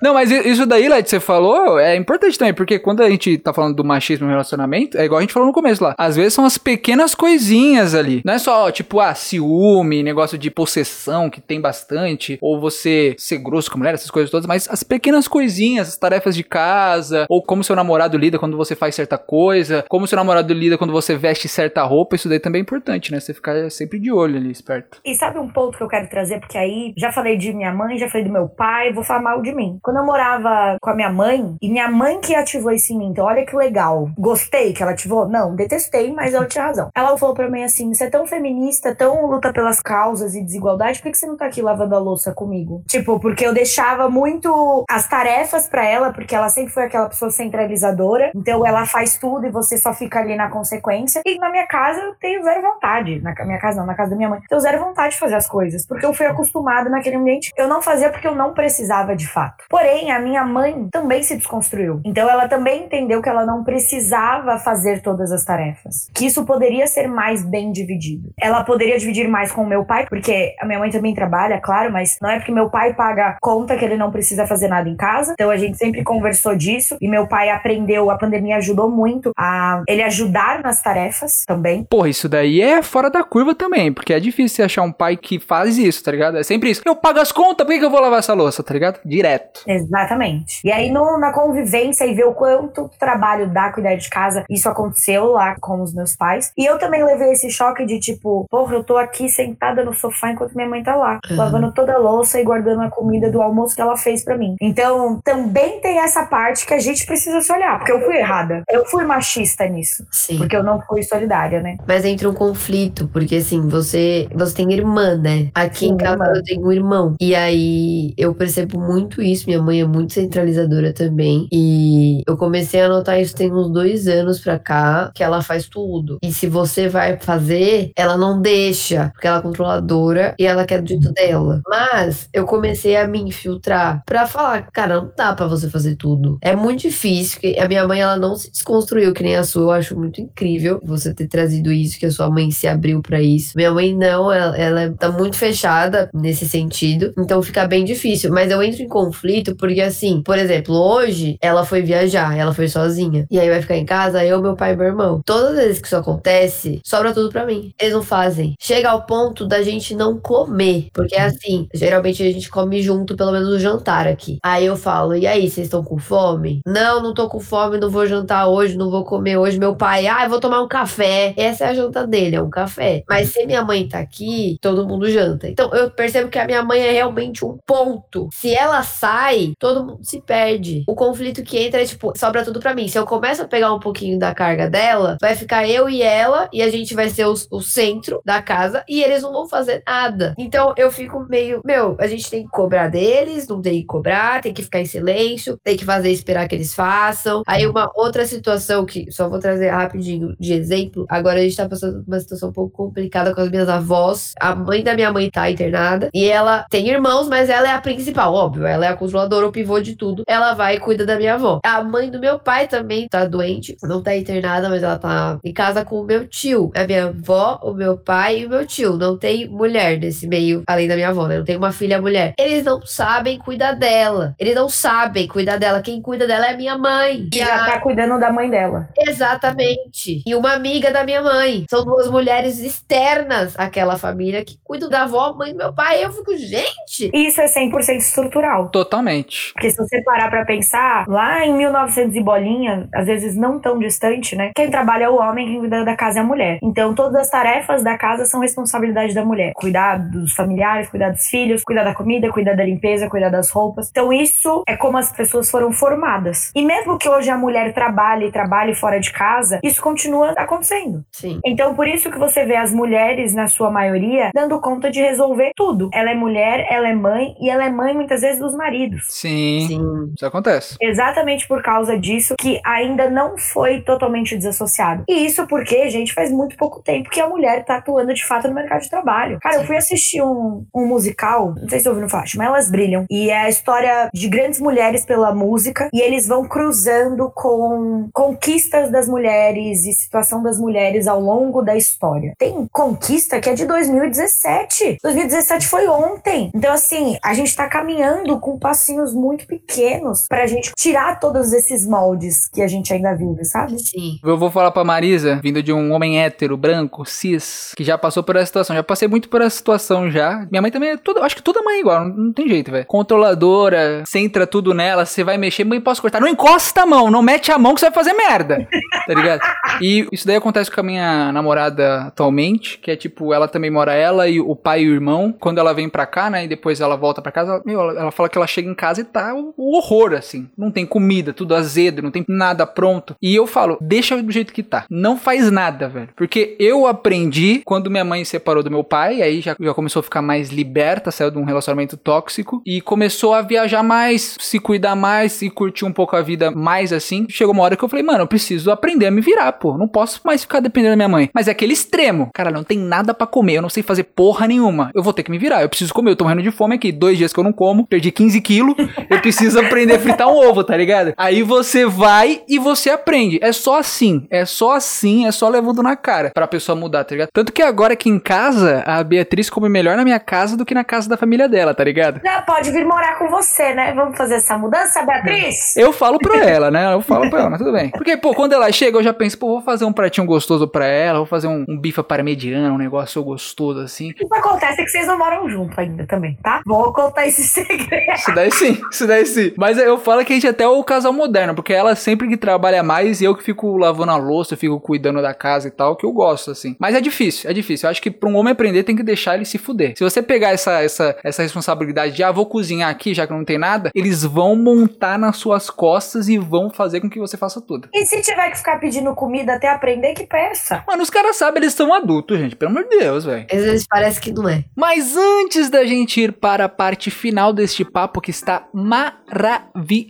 Não, mas isso daí, Led, você falou, é importante também, porque quando a gente tá falando do machismo no relacionamento, é igual a gente falou no começo lá. Às vezes são as pequenas coisinhas ali. Não é só, tipo, ah, ciúme, negócio de possessão que tem bastante, ou você ser grosso com a mulher, essas coisas todas, mas as pequenas coisinhas, as tarefas de casa, ou como seu namorado lida quando você faz certa coisa, como seu namorado lida quando você veste certa roupa, isso daí também é importante, né? Você ficar sempre de olho ali, esperto. E sabe um ponto que eu quero trazer? Porque aí já falei de minha mãe, já falei do meu pai, vou falar mal de mim. Quando eu morava com a minha mãe, e minha mãe que ativou isso em mim, então olha que legal. Gostei que ela ativou? Não, detestei, mas ela tinha razão. Ela falou pra mim assim: você é tão feminista, tão luta pelas causas e desigualdade, por que você não tá aqui lavando a louça comigo? Tipo, porque eu deixava muito as tarefas pra ela, porque ela sempre foi aquela pessoa centralizadora, então ela faz tudo e você só fica ali na consequência. E na minha casa eu tenho zero vontade. Na minha casa não, na casa da minha mãe. Eu tenho zero vontade de fazer as coisas, porque eu fui acostumada naquele ambiente. Eu não fazia porque eu não precisava de fato. Porém, a minha mãe também se desconstruiu. Então ela também entendeu que ela não precisava fazer todas as tarefas. Que isso poderia ser mais bem dividido. Ela poderia dividir mais com o meu pai, porque a minha mãe também trabalha, claro, mas não é porque meu pai paga conta que ele não precisa fazer nada em casa. Então a gente sempre conversou disso e meu pai aprendeu, a pandemia ajudou muito a ele ajudar nas tarefas também. Porra, isso daí é fora da curva também, porque é difícil você achar um pai que faz isso, tá ligado? É sempre isso. Eu pago as contas, por que, que eu vou lavar essa louça, tá ligado? Direto. Exatamente. E aí, no, na convivência e ver o quanto trabalho dá cuidar de casa, isso aconteceu lá com os meus pais. E eu também levei esse choque de tipo, porra, eu tô aqui sentada no sofá enquanto minha mãe tá lá, Uhum. lavando toda a louça e guardando a comida do almoço que ela fez pra mim. Então, também tem essa parte que a gente precisa se olhar, porque eu fui errada. Eu fui machista nisso, Sim. porque eu não fui solidária, né? Mas entra um conflito, porque assim, você, você tem irmã, né? Aqui Sim, em casa eu tenho um irmão. E aí eu percebo muito isso. Minha mãe é muito centralizadora também. E eu comecei a notar isso tem uns dois anos pra cá, que ela faz tudo. E se você vai fazer, ela não deixa, porque ela é controladora e ela quer do jeito dela. Mas eu comecei a me infiltrar pra falar, cara, não dá pra você fazer tudo. É muito difícil, porque a minha mãe ela não se desconstruiu que nem a sua. Eu acho muito incrível você ter trazido isso, que a sua mãe se abriu pra isso. Minha mãe não, ela, ela tá muito fechada nesse sentido, então fica bem difícil. Mas eu entro em conflito porque, assim, por exemplo, hoje ela foi viajar, ela foi sozinha, e aí vai ficar em casa eu, meu pai e meu irmão. Todas as vezes que isso acontece, sobra tudo pra mim. Eles não fazem. Chega ao ponto da gente não comer, porque é assim, geralmente a gente come junto, pelo menos o jantar aqui. Aí eu falo, e aí, vocês estão com fome? Não, não tô com fome, não vou jantar hoje, não vou comer hoje. Meu pai, ah, eu vou tomar um café. Essa é a janta dele, é um café. Mas se minha mãe tá aqui, todo mundo janta. Então eu percebo que a minha mãe é realmente um ponto. Se ela sai, todo mundo se perde. O conflito que entra é tipo, sobra tudo pra mim. Se eu começo a pegar um pouquinho da carga dela, vai ficar eu e ela, e a gente vai ser o, o centro da casa, e eles não vão fazer nada. Então eu fico meio, meu, a gente tem que cobrar deles, não tem que cobrar, tem que ficar em silêncio, tem que fazer esperar que eles façam. Aí uma outra situação que só vou trazer rapidinho de exemplo. Agora a gente tá passando uma situação pouco complicada com as minhas avós. A mãe da minha mãe tá internada e ela tem irmãos, mas ela é a principal, óbvio. Ela é a controladora, o pivô de tudo. Ela vai e cuida da minha avó. A mãe do meu pai também tá doente, não tá internada, mas ela tá em casa com o meu tio. A minha avó, o meu pai e o meu tio. Não tem mulher nesse meio, além da minha avó, né? Não tem uma filha mulher. Eles não sabem cuidar dela. Eles não sabem cuidar dela. Quem cuida dela é a minha mãe. E E já a- tá cuidando da mãe dela. Exatamente. E uma amiga da minha mãe. São duas mulheres mulheres externas àquela família que cuidam da avó, mãe do meu pai. Eu fico, gente. Isso é 100% estrutural. Totalmente. Porque se você parar pra pensar, lá em 1900 e bolinha, às vezes não tão distante, né? Quem trabalha é o homem, quem cuida da casa é a mulher. Então todas as tarefas da casa são responsabilidade da mulher. Cuidar dos familiares, cuidar dos filhos, cuidar da comida, cuidar da limpeza, cuidar das roupas. Então isso é como as pessoas foram formadas. E mesmo que hoje a mulher trabalhe e trabalhe fora de casa, isso continua acontecendo. Sim. Então, por isso que você vê as mulheres, na sua maioria, dando conta de resolver tudo. Ela é mulher, ela é mãe e ela é mãe muitas vezes dos maridos. Sim. Sim. Isso acontece. Exatamente por causa disso que ainda não foi totalmente desassociado. E isso porque, gente, faz muito pouco tempo que a mulher tá atuando de fato no mercado de trabalho. Cara, eu fui assistir um, um musical, não sei se ouviram falar, chama Elas Brilham. E é a história de grandes mulheres pela música e eles vão cruzando com conquistas das mulheres e situação das mulheres ao longo da história. Tem conquista que é de 2017. 2017 foi ontem. Então, assim, a gente tá caminhando com passinhos muito pequenos pra gente tirar todos esses moldes que a gente ainda vive, sabe? Sim. Eu vou falar pra Marisa, vindo de um homem hétero, branco, cis, que já passou por essa situação. Já passei muito por essa situação já. Minha mãe também é toda. Acho que toda mãe é igual, não, não tem jeito, velho. Controladora, você entra tudo nela, você vai mexer, mãe, posso cortar? Não encosta a mão, não mete a mão que você vai fazer merda. Tá ligado? E isso daí acontece com a minha namorada atualmente, que é tipo, ela também mora ela e o pai e o irmão. Quando ela vem pra cá, né, e depois ela volta pra casa, ela, meu, ela, fala que ela chega em casa e tá o, o horror, assim. Não tem comida, tudo azedo, não tem nada pronto. E eu falo, deixa do jeito que tá. Não faz nada, velho. Porque eu aprendi quando minha mãe se separou do meu pai, aí já, já começou a ficar mais liberta, saiu de um relacionamento tóxico e começou a viajar mais, se cuidar mais e curtir um pouco a vida mais assim. Chegou uma hora que eu falei, mano, eu preciso aprender a me virar, pô. Não posso mais ficar dependendo da minha mãe. Mas é aquele extremo. Cara, não tem nada pra comer, eu não sei fazer porra nenhuma. Eu vou ter que me virar, eu preciso comer. Eu tô morrendo de fome aqui. Dois dias que eu não como, perdi 15 quilos. Eu preciso aprender a fritar um ovo, tá ligado? Aí você vai e você aprende. É só assim. É só assim, é só levando na cara pra pessoa mudar, tá ligado? Tanto que agora aqui em casa, a Beatriz come melhor na minha casa do que na casa da família dela, tá ligado? Já pode vir morar com você, né? Vamos fazer essa mudança, Beatriz? Eu falo pra ela, né? Eu falo pra ela, mas tudo bem. Porque, pô, quando ela chega, eu já penso, pô, vou fazer um pratinho gostoso pra ela, vou fazer um, um bife parmegiana, um negócio gostoso assim. O que acontece é que vocês não moram junto ainda também, tá? Vou contar esse segredo. Isso daí sim, isso daí sim. Mas eu falo que a gente é até o casal moderno, porque ela sempre que trabalha mais e eu que fico lavando a louça, eu fico cuidando da casa e tal, que eu gosto, assim. Mas é difícil, é difícil. Eu acho que pra um homem aprender tem que deixar ele se fuder. Se você pegar essa, essa, essa responsabilidade de, ah, vou cozinhar aqui já que não tem nada, eles vão montar nas suas costas e vão fazer com que você faça tudo. E se tiver que ficar pedindo comida até aprender, que peça. Mano, os caras sabem, eles são adultos, gente. Pelo amor de Deus, velho. Às vezes parece que não é. Mas antes da gente ir para a parte final deste papo que está maravilhoso,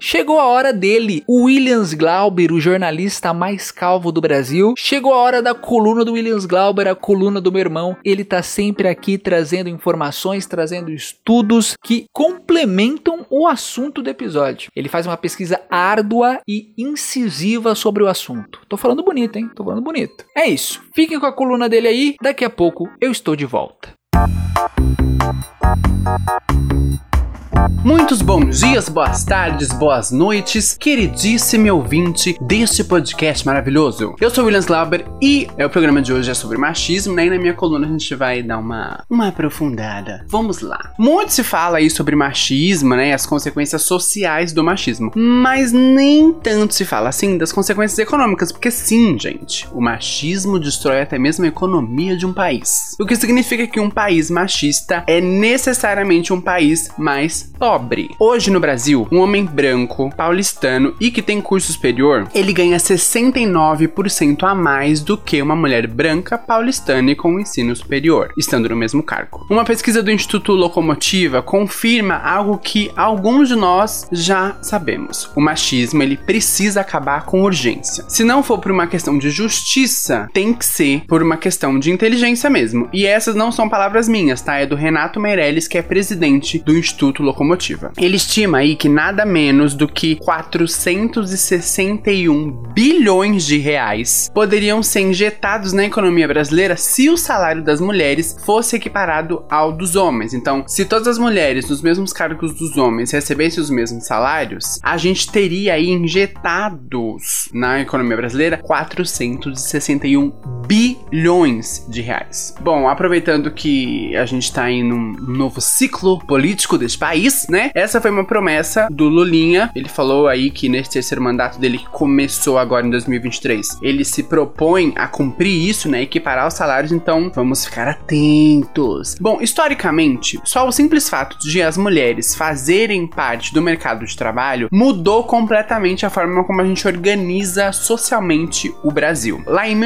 chegou a hora dele, o Williams Glauber, o jornalista mais calvo do Brasil. Chegou a hora da coluna do Williams Glauber, a coluna do meu irmão. Ele tá sempre aqui trazendo informações, trazendo estudos que complementam o assunto do episódio. Ele faz uma pesquisa árdua e incisiva sobre o assunto. Tô falando bonito, hein? Tô falando bonito. É isso. Fiquem com a coluna dele aí. Daqui a pouco eu estou de volta. Muitos bons dias, boas tardes, boas noites, queridíssimo ouvinte deste podcast maravilhoso. Eu sou o Williams Glauber e é, o programa de hoje é sobre machismo, né? E na minha coluna a gente vai dar uma, uma aprofundada. Vamos lá. Muito se fala aí sobre machismo, né? As consequências sociais do machismo. Mas nem tanto se fala assim das consequências econômicas, porque sim, gente, o machismo destrói até mesmo a economia de um país. O que significa que um país machista é necessariamente um país mais pobre. Hoje no Brasil, um homem branco, paulistano e que tem curso superior, ele ganha 69% a mais do que uma mulher branca, paulistana e com ensino superior, estando no mesmo cargo. Uma pesquisa do Instituto Locomotiva confirma algo que alguns de nós já sabemos. O machismo, ele precisa acabar com urgência. Se não for por uma questão de justiça, tem que ser por uma questão de inteligência mesmo. E essas não são palavras minhas, tá? É do Renato Meirelles, que é presidente do Instituto Locomotiva. Ele estima aí que nada menos do que 461 bilhões de reais poderiam ser injetados na economia brasileira se o salário das mulheres fosse equiparado ao dos homens. Então, se todas as mulheres nos mesmos cargos dos homens recebessem os mesmos salários, a gente teria aí injetados na economia brasileira 461 bilhões de reais. Bom, aproveitando que a gente tá em um novo ciclo político deste país, né? Essa foi uma promessa do Lulinha. Ele falou aí que nesse terceiro mandato dele, que começou agora em 2023, ele se propõe a cumprir isso, né? Equiparar os salários, então vamos ficar atentos. Bom, historicamente, só o simples fato de as mulheres fazerem parte do mercado de trabalho mudou completamente a forma como a gente organiza socialmente o Brasil. Lá em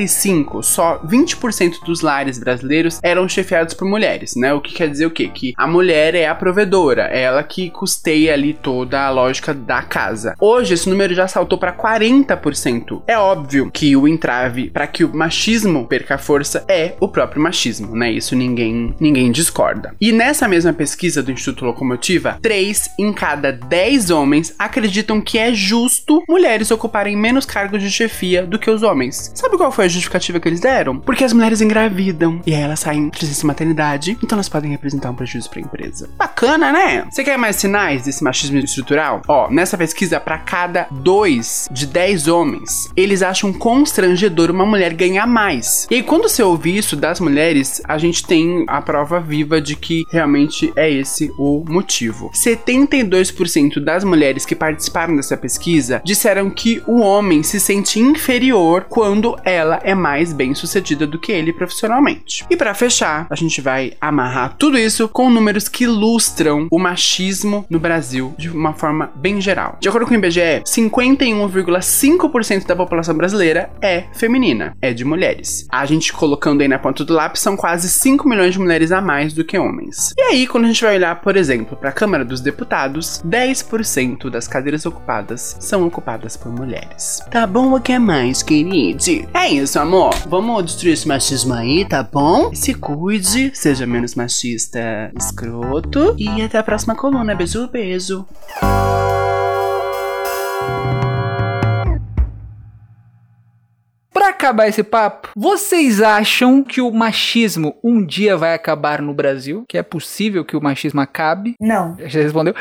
1995, só 20% dos lares brasileiros eram chefiados por mulheres, né? O que quer dizer o quê? Que a mulher é a provedora, é ela que custeia ali toda a lógica da casa. Hoje esse número já saltou para 40%. É óbvio que o entrave para que o machismo perca força é o próprio machismo, né? Isso ninguém ninguém discorda. E nessa mesma pesquisa do Instituto Locomotiva, 3 em cada 10 homens acreditam que é justo mulheres ocuparem menos cargos de chefia do que os homens. Sabe qual foi a justificativa que eles deram? Porque as mulheres engravidam e aí elas saem de licença maternidade, então elas podem representar um prejuízo para a empresa. Bacana, né? Você quer mais sinais desse machismo estrutural? Ó, nessa pesquisa, para cada 2 de 10 homens, eles acham constrangedor uma mulher ganhar mais. E aí, quando você ouve isso das mulheres, a gente tem a prova viva de que realmente é esse o motivo. 72% das mulheres que participaram dessa pesquisa disseram que o homem se sente inferior quando ela é mais bem sucedida do que ele profissionalmente. E para fechar, a gente vai amarrar tudo isso com números que ilustram o machismo no Brasil de uma forma bem geral. De acordo com o IBGE, 51,5% da população brasileira é feminina, é de mulheres. A gente colocando aí na ponta do lápis são quase 5 milhões de mulheres a mais do que homens. E aí, quando a gente vai olhar, por exemplo, para a Câmara dos Deputados, 10% das cadeiras ocupadas são ocupadas por mulheres. Tá bom o que é mais, querido? É isso, amor. Vamos destruir esse machismo aí, tá bom? Se cuide, seja menos machista escroto. E até a próxima coluna. Beijo, beijo. Acabar esse papo, vocês acham que o machismo um dia vai acabar no Brasil? Que é possível que o machismo acabe? Não. Já respondeu?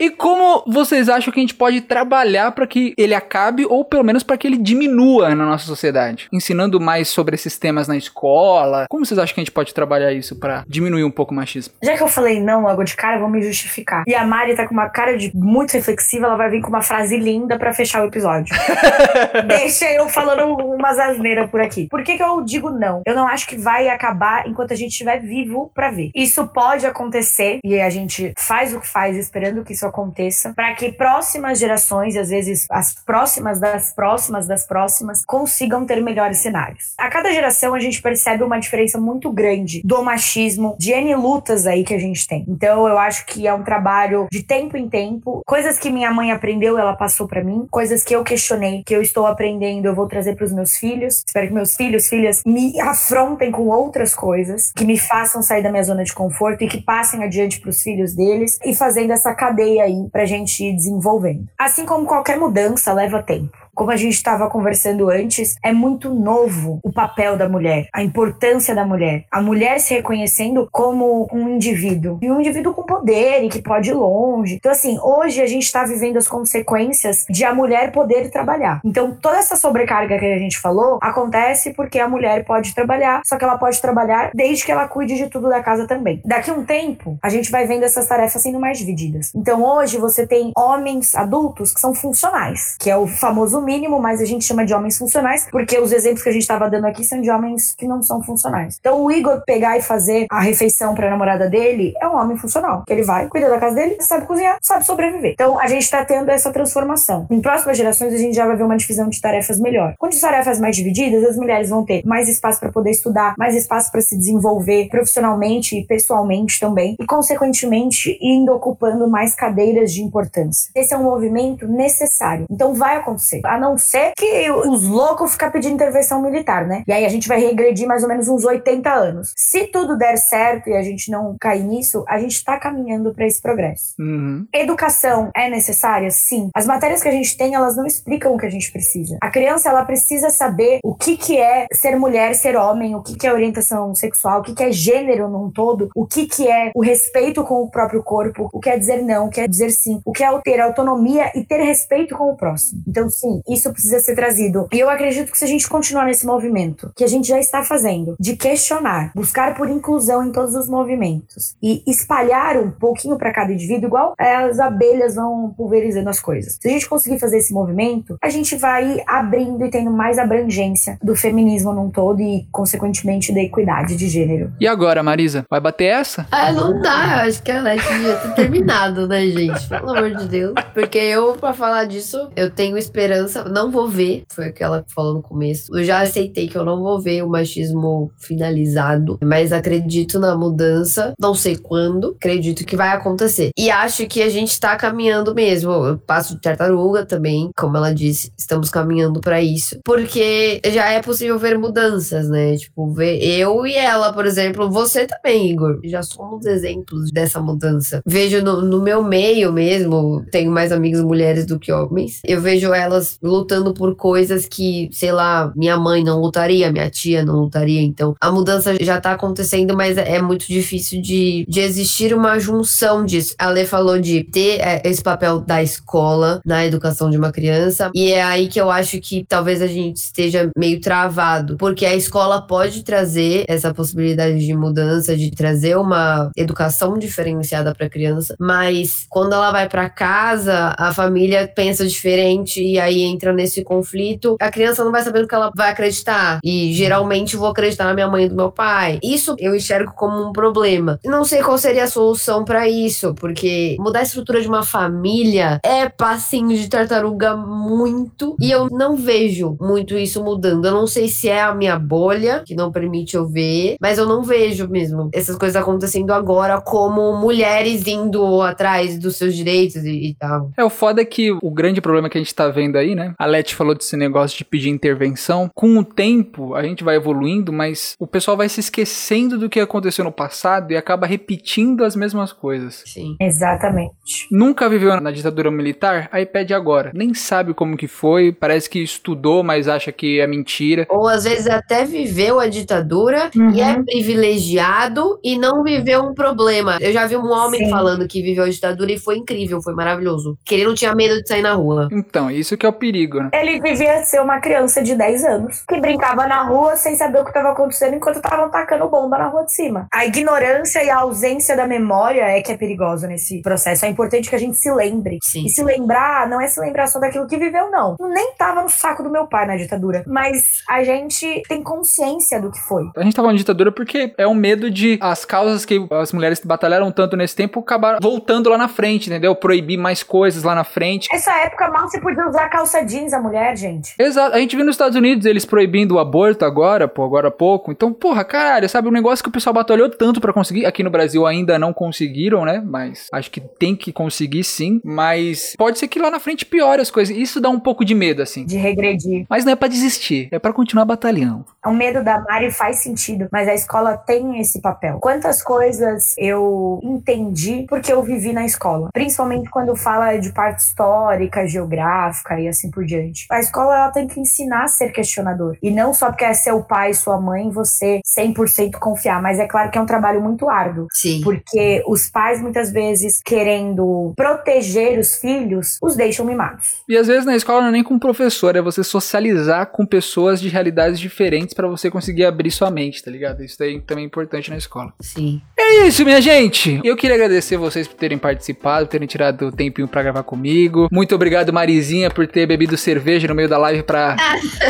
e como vocês acham que a gente pode trabalhar para que ele acabe ou pelo menos para que ele diminua na nossa sociedade? Ensinando mais sobre esses temas na escola. Como vocês acham que a gente pode trabalhar isso para diminuir um pouco o machismo? Já que eu falei não logo de cara, eu vou me justificar. E a Mari tá com uma cara de muito reflexiva, ela vai vir com uma frase linda para fechar o episódio. Deixa eu falando umas asneiras por aqui. Por que, que eu digo não? Eu não acho que vai acabar enquanto a gente estiver vivo para ver. Isso pode acontecer e a gente faz o que faz esperando que isso aconteça para que próximas gerações, e às vezes as próximas das próximas das próximas, consigam ter melhores cenários. A cada geração a gente percebe uma diferença muito grande do machismo, de N lutas aí que a gente tem. Então eu acho que é um trabalho de tempo em tempo. Coisas que minha mãe aprendeu, ela passou para mim. Coisas que eu questionei, que eu estou aprendendo, eu vou trazer para os meus filhos. Espero que meus filhos, filhas me afrontem com outras coisas, que me façam sair da minha zona de conforto e que passem adiante para os filhos deles e fazendo essa cadeia aí pra gente ir desenvolvendo. Assim como qualquer mudança leva tempo. Como a gente estava conversando antes, é muito novo o papel da mulher, a importância da mulher. A mulher se reconhecendo como um indivíduo. E um indivíduo com poder e que pode ir longe. Então, assim, hoje a gente está vivendo as consequências de a mulher poder trabalhar. Então, toda essa sobrecarga que a gente falou acontece porque a mulher pode trabalhar, só que ela pode trabalhar desde que ela cuide de tudo da casa também. Daqui um tempo, a gente vai vendo essas tarefas sendo mais divididas. Então, hoje você tem homens adultos que são funcionais, que é o famoso mínimo, mas a gente chama de homens funcionais, porque os exemplos que a gente estava dando aqui são de homens que não são funcionais. Então, o Igor pegar e fazer a refeição para a namorada dele é um homem funcional, que ele vai, cuida da casa dele, sabe cozinhar, sabe sobreviver. Então, a gente está tendo essa transformação. Em próximas gerações, a gente já vai ver uma divisão de tarefas melhor. Com tarefas mais divididas, as mulheres vão ter mais espaço para poder estudar, mais espaço para se desenvolver profissionalmente e pessoalmente também, e, consequentemente, indo ocupando mais cadeiras de importância. Esse é um movimento necessário. Então, vai acontecer a não ser que os loucos ficar pedindo intervenção militar, né? E aí a gente vai regredir mais ou menos uns 80 anos. Se tudo der certo e a gente não cair nisso, a gente está caminhando para esse progresso. Uhum. Educação é necessária? Sim. As matérias que a gente tem, elas não explicam o que a gente precisa. A criança, ela precisa saber o que, que é ser mulher, ser homem, o que, que é orientação sexual, o que, que é gênero num todo, o que, que é o respeito com o próprio corpo, o que é dizer não, o que é dizer sim, o que é ter autonomia e ter respeito com o próximo. Então, sim, isso precisa ser trazido. E eu acredito que se a gente continuar nesse movimento, que a gente já está fazendo, de questionar, buscar por inclusão em todos os movimentos e espalhar um pouquinho para cada indivíduo, igual é, as abelhas vão pulverizando as coisas. Se a gente conseguir fazer esse movimento, a gente vai abrindo e tendo mais abrangência do feminismo num todo e, consequentemente, da equidade de gênero. E agora, Marisa? Vai bater essa? Ah, não dá. Eu acho que a Leti devia ter terminado, né, gente? Pelo amor de Deus. Porque eu, pra falar disso, eu tenho esperança. Não vou ver. Foi o que ela falou no começo. Eu já aceitei que eu não vou ver o machismo finalizado. Mas acredito na mudança. Não sei quando. Acredito que vai acontecer. E acho que a gente tá caminhando mesmo. Eu passo de tartaruga também. Como ela disse, estamos caminhando para isso. Porque já é possível ver mudanças, né? Tipo, ver eu e ela, por exemplo. Você também, Igor. Já somos exemplos dessa mudança. Vejo no, no meu meio mesmo. Tenho mais amigos mulheres do que homens. Eu vejo elas lutando por coisas que, sei lá, minha mãe não lutaria, minha tia não lutaria. Então, a mudança já tá acontecendo, mas é muito difícil de, de existir uma junção disso. A Lê falou de ter é, esse papel da escola na educação de uma criança, e é aí que eu acho que talvez a gente esteja meio travado, porque a escola pode trazer essa possibilidade de mudança, de trazer uma educação diferenciada para criança, mas quando ela vai para casa, a família pensa diferente e aí entra nesse conflito. A criança não vai saber o que ela vai acreditar e geralmente vou acreditar na minha mãe e do meu pai. Isso eu enxergo como um problema. Não sei qual seria a solução para isso, porque mudar a estrutura de uma família é passinho de tartaruga muito e eu não vejo muito isso mudando. Eu não sei se é a minha bolha que não permite eu ver, mas eu não vejo mesmo essas coisas acontecendo agora como mulheres indo atrás dos seus direitos e, e tal. É, o foda é que o grande problema que a gente tá vendo aí, né? A Leti falou desse negócio de pedir intervenção. Com o tempo, a gente vai evoluindo, mas o pessoal vai se esquecendo do que aconteceu no passado e acaba repetindo as mesmas coisas. Sim. Exatamente. Nunca viveu na ditadura militar, aí pede agora. Nem sabe como que foi, parece que estudou, mas acha que é mentira. Ou às vezes até viveu a ditadura Uhum. e é privilegiado e não viveu um problema. Eu já vi um homem Sim. falando que viveu a ditadura e foi incrível, foi maravilhoso. Que ele não tinha medo de sair na rua. Então, isso que é o perigo, né? Ele devia ser uma criança de 10 anos que brincava na rua sem saber o que estava acontecendo enquanto estavam tacando bomba na rua de cima. A ignorância e a ausência da memória é que é perigosa nesse processo. É importante que a gente se lembre. Sim. E se lembrar, não é se lembrar só daquilo que viveu, não. Nem tava no saco do meu pai na ditadura. Mas a gente tem consciência do que foi. A gente falando de ditadura porque é o medo de as causas que as mulheres batalharam tanto nesse tempo acabar voltando lá na frente, entendeu? Proibir mais coisas lá na frente. Essa época mal se podia usar calça jeans a mulher, gente. Exato. A gente viu nos Estados Unidos eles proibindo o aborto agora, pô, agora há pouco. Então, porra, caralho, sabe? Um negócio que o pessoal batalhou tanto pra conseguir. Aqui no Brasil ainda não conseguiram, né? Mas acho que tem que conseguir sim. Mas pode ser que lá na frente piore as coisas. Isso dá um pouco de medo, assim. De regredir. Mas não é pra desistir, é pra continuar batalhando. O medo da Mari faz sentido, mas a escola tem esse papel. Quantas coisas eu entendi porque eu vivi na escola, principalmente quando fala de parte histórica, geográfica e assim por diante. A escola ela tem que ensinar a ser questionador e não só porque é seu pai, sua mãe, você 100% confiar, mas é claro que é um trabalho muito árduo. Sim. Porque os pais, muitas vezes, querendo proteger os filhos, os deixam mimados. E às vezes na escola não é nem com o professor, é você socializar com pessoas de realidades diferentes pra você conseguir abrir sua mente, tá ligado? Isso daí também é importante na escola. Sim. É isso, minha gente! Eu queria agradecer vocês por terem participado, terem tirado o tempinho pra gravar comigo. Muito obrigado, Marizinha, por ter bebido cerveja no meio da live pra,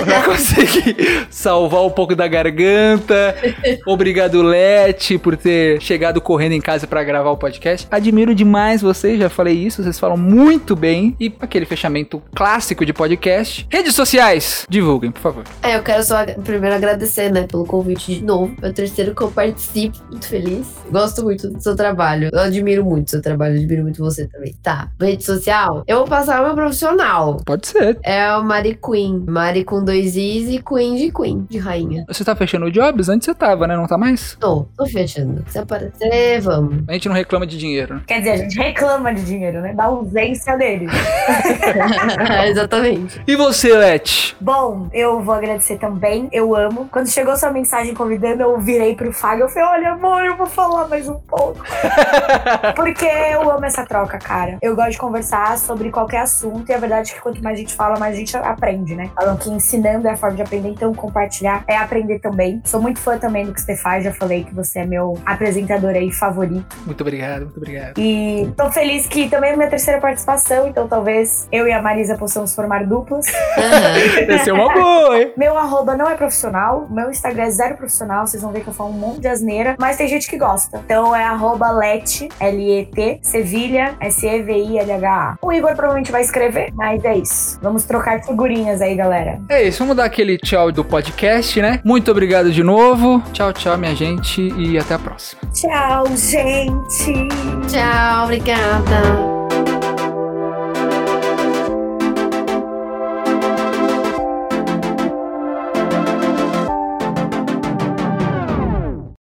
pra conseguir salvar um pouco da garganta. Obrigado, Lete, por ter chegado correndo em casa pra gravar o podcast. Admiro demais vocês, já falei isso, vocês falam muito bem. E aquele fechamento clássico de podcast. Redes sociais, divulguem, por favor. É, eu quero só primeiro agradecer, né, pelo convite de novo. É o terceiro que eu participo, muito feliz. Gosto muito do seu trabalho. Eu admiro muito o seu trabalho, admiro muito você também. Tá, rede social. Eu vou passar o meu profissional. Pode ser. É o Mari Queen. Mari com dois Is e Queen de Queen, de rainha. Você tá fechando o Jobs? Antes você tava, né? Não tá mais? Tô, tô fechando. Se aparecer, vamos. A gente não reclama de dinheiro, né? Quer dizer, a gente reclama de dinheiro, né? Da ausência dele. Exatamente. E você, Lete? Bom, eu vou agradecer também. Eu amo. Quando chegou sua mensagem convidando, eu virei pro Fábio. Eu falei: Olha, amor, eu vou falar só mais um pouco. Porque eu amo essa troca, cara. Eu gosto de conversar sobre qualquer assunto e a verdade é que quanto mais a gente fala, mais a gente aprende, né? Falam que ensinando é a forma de aprender, então compartilhar é aprender também. Sou muito fã também do que você faz, já falei que você é meu apresentador aí favorito. Muito obrigado, muito obrigado. E tô feliz que também é minha terceira participação, então talvez eu e a Marisa possamos formar duplas. Esse é uma boa, hein? Meu arroba não é profissional, meu Instagram é zero profissional, vocês vão ver que eu falo um monte de asneira, mas tem gente que gosta. Então é arroba let, L-E-T, Sevilha, S-E-V-I-L-H-A. O Igor provavelmente vai escrever, mas é isso. Vamos trocar figurinhas aí, galera. É isso, vamos dar aquele tchau do podcast, né? Muito obrigado de novo. Tchau, tchau, minha gente, e até a próxima. Tchau, gente! Tchau, obrigada.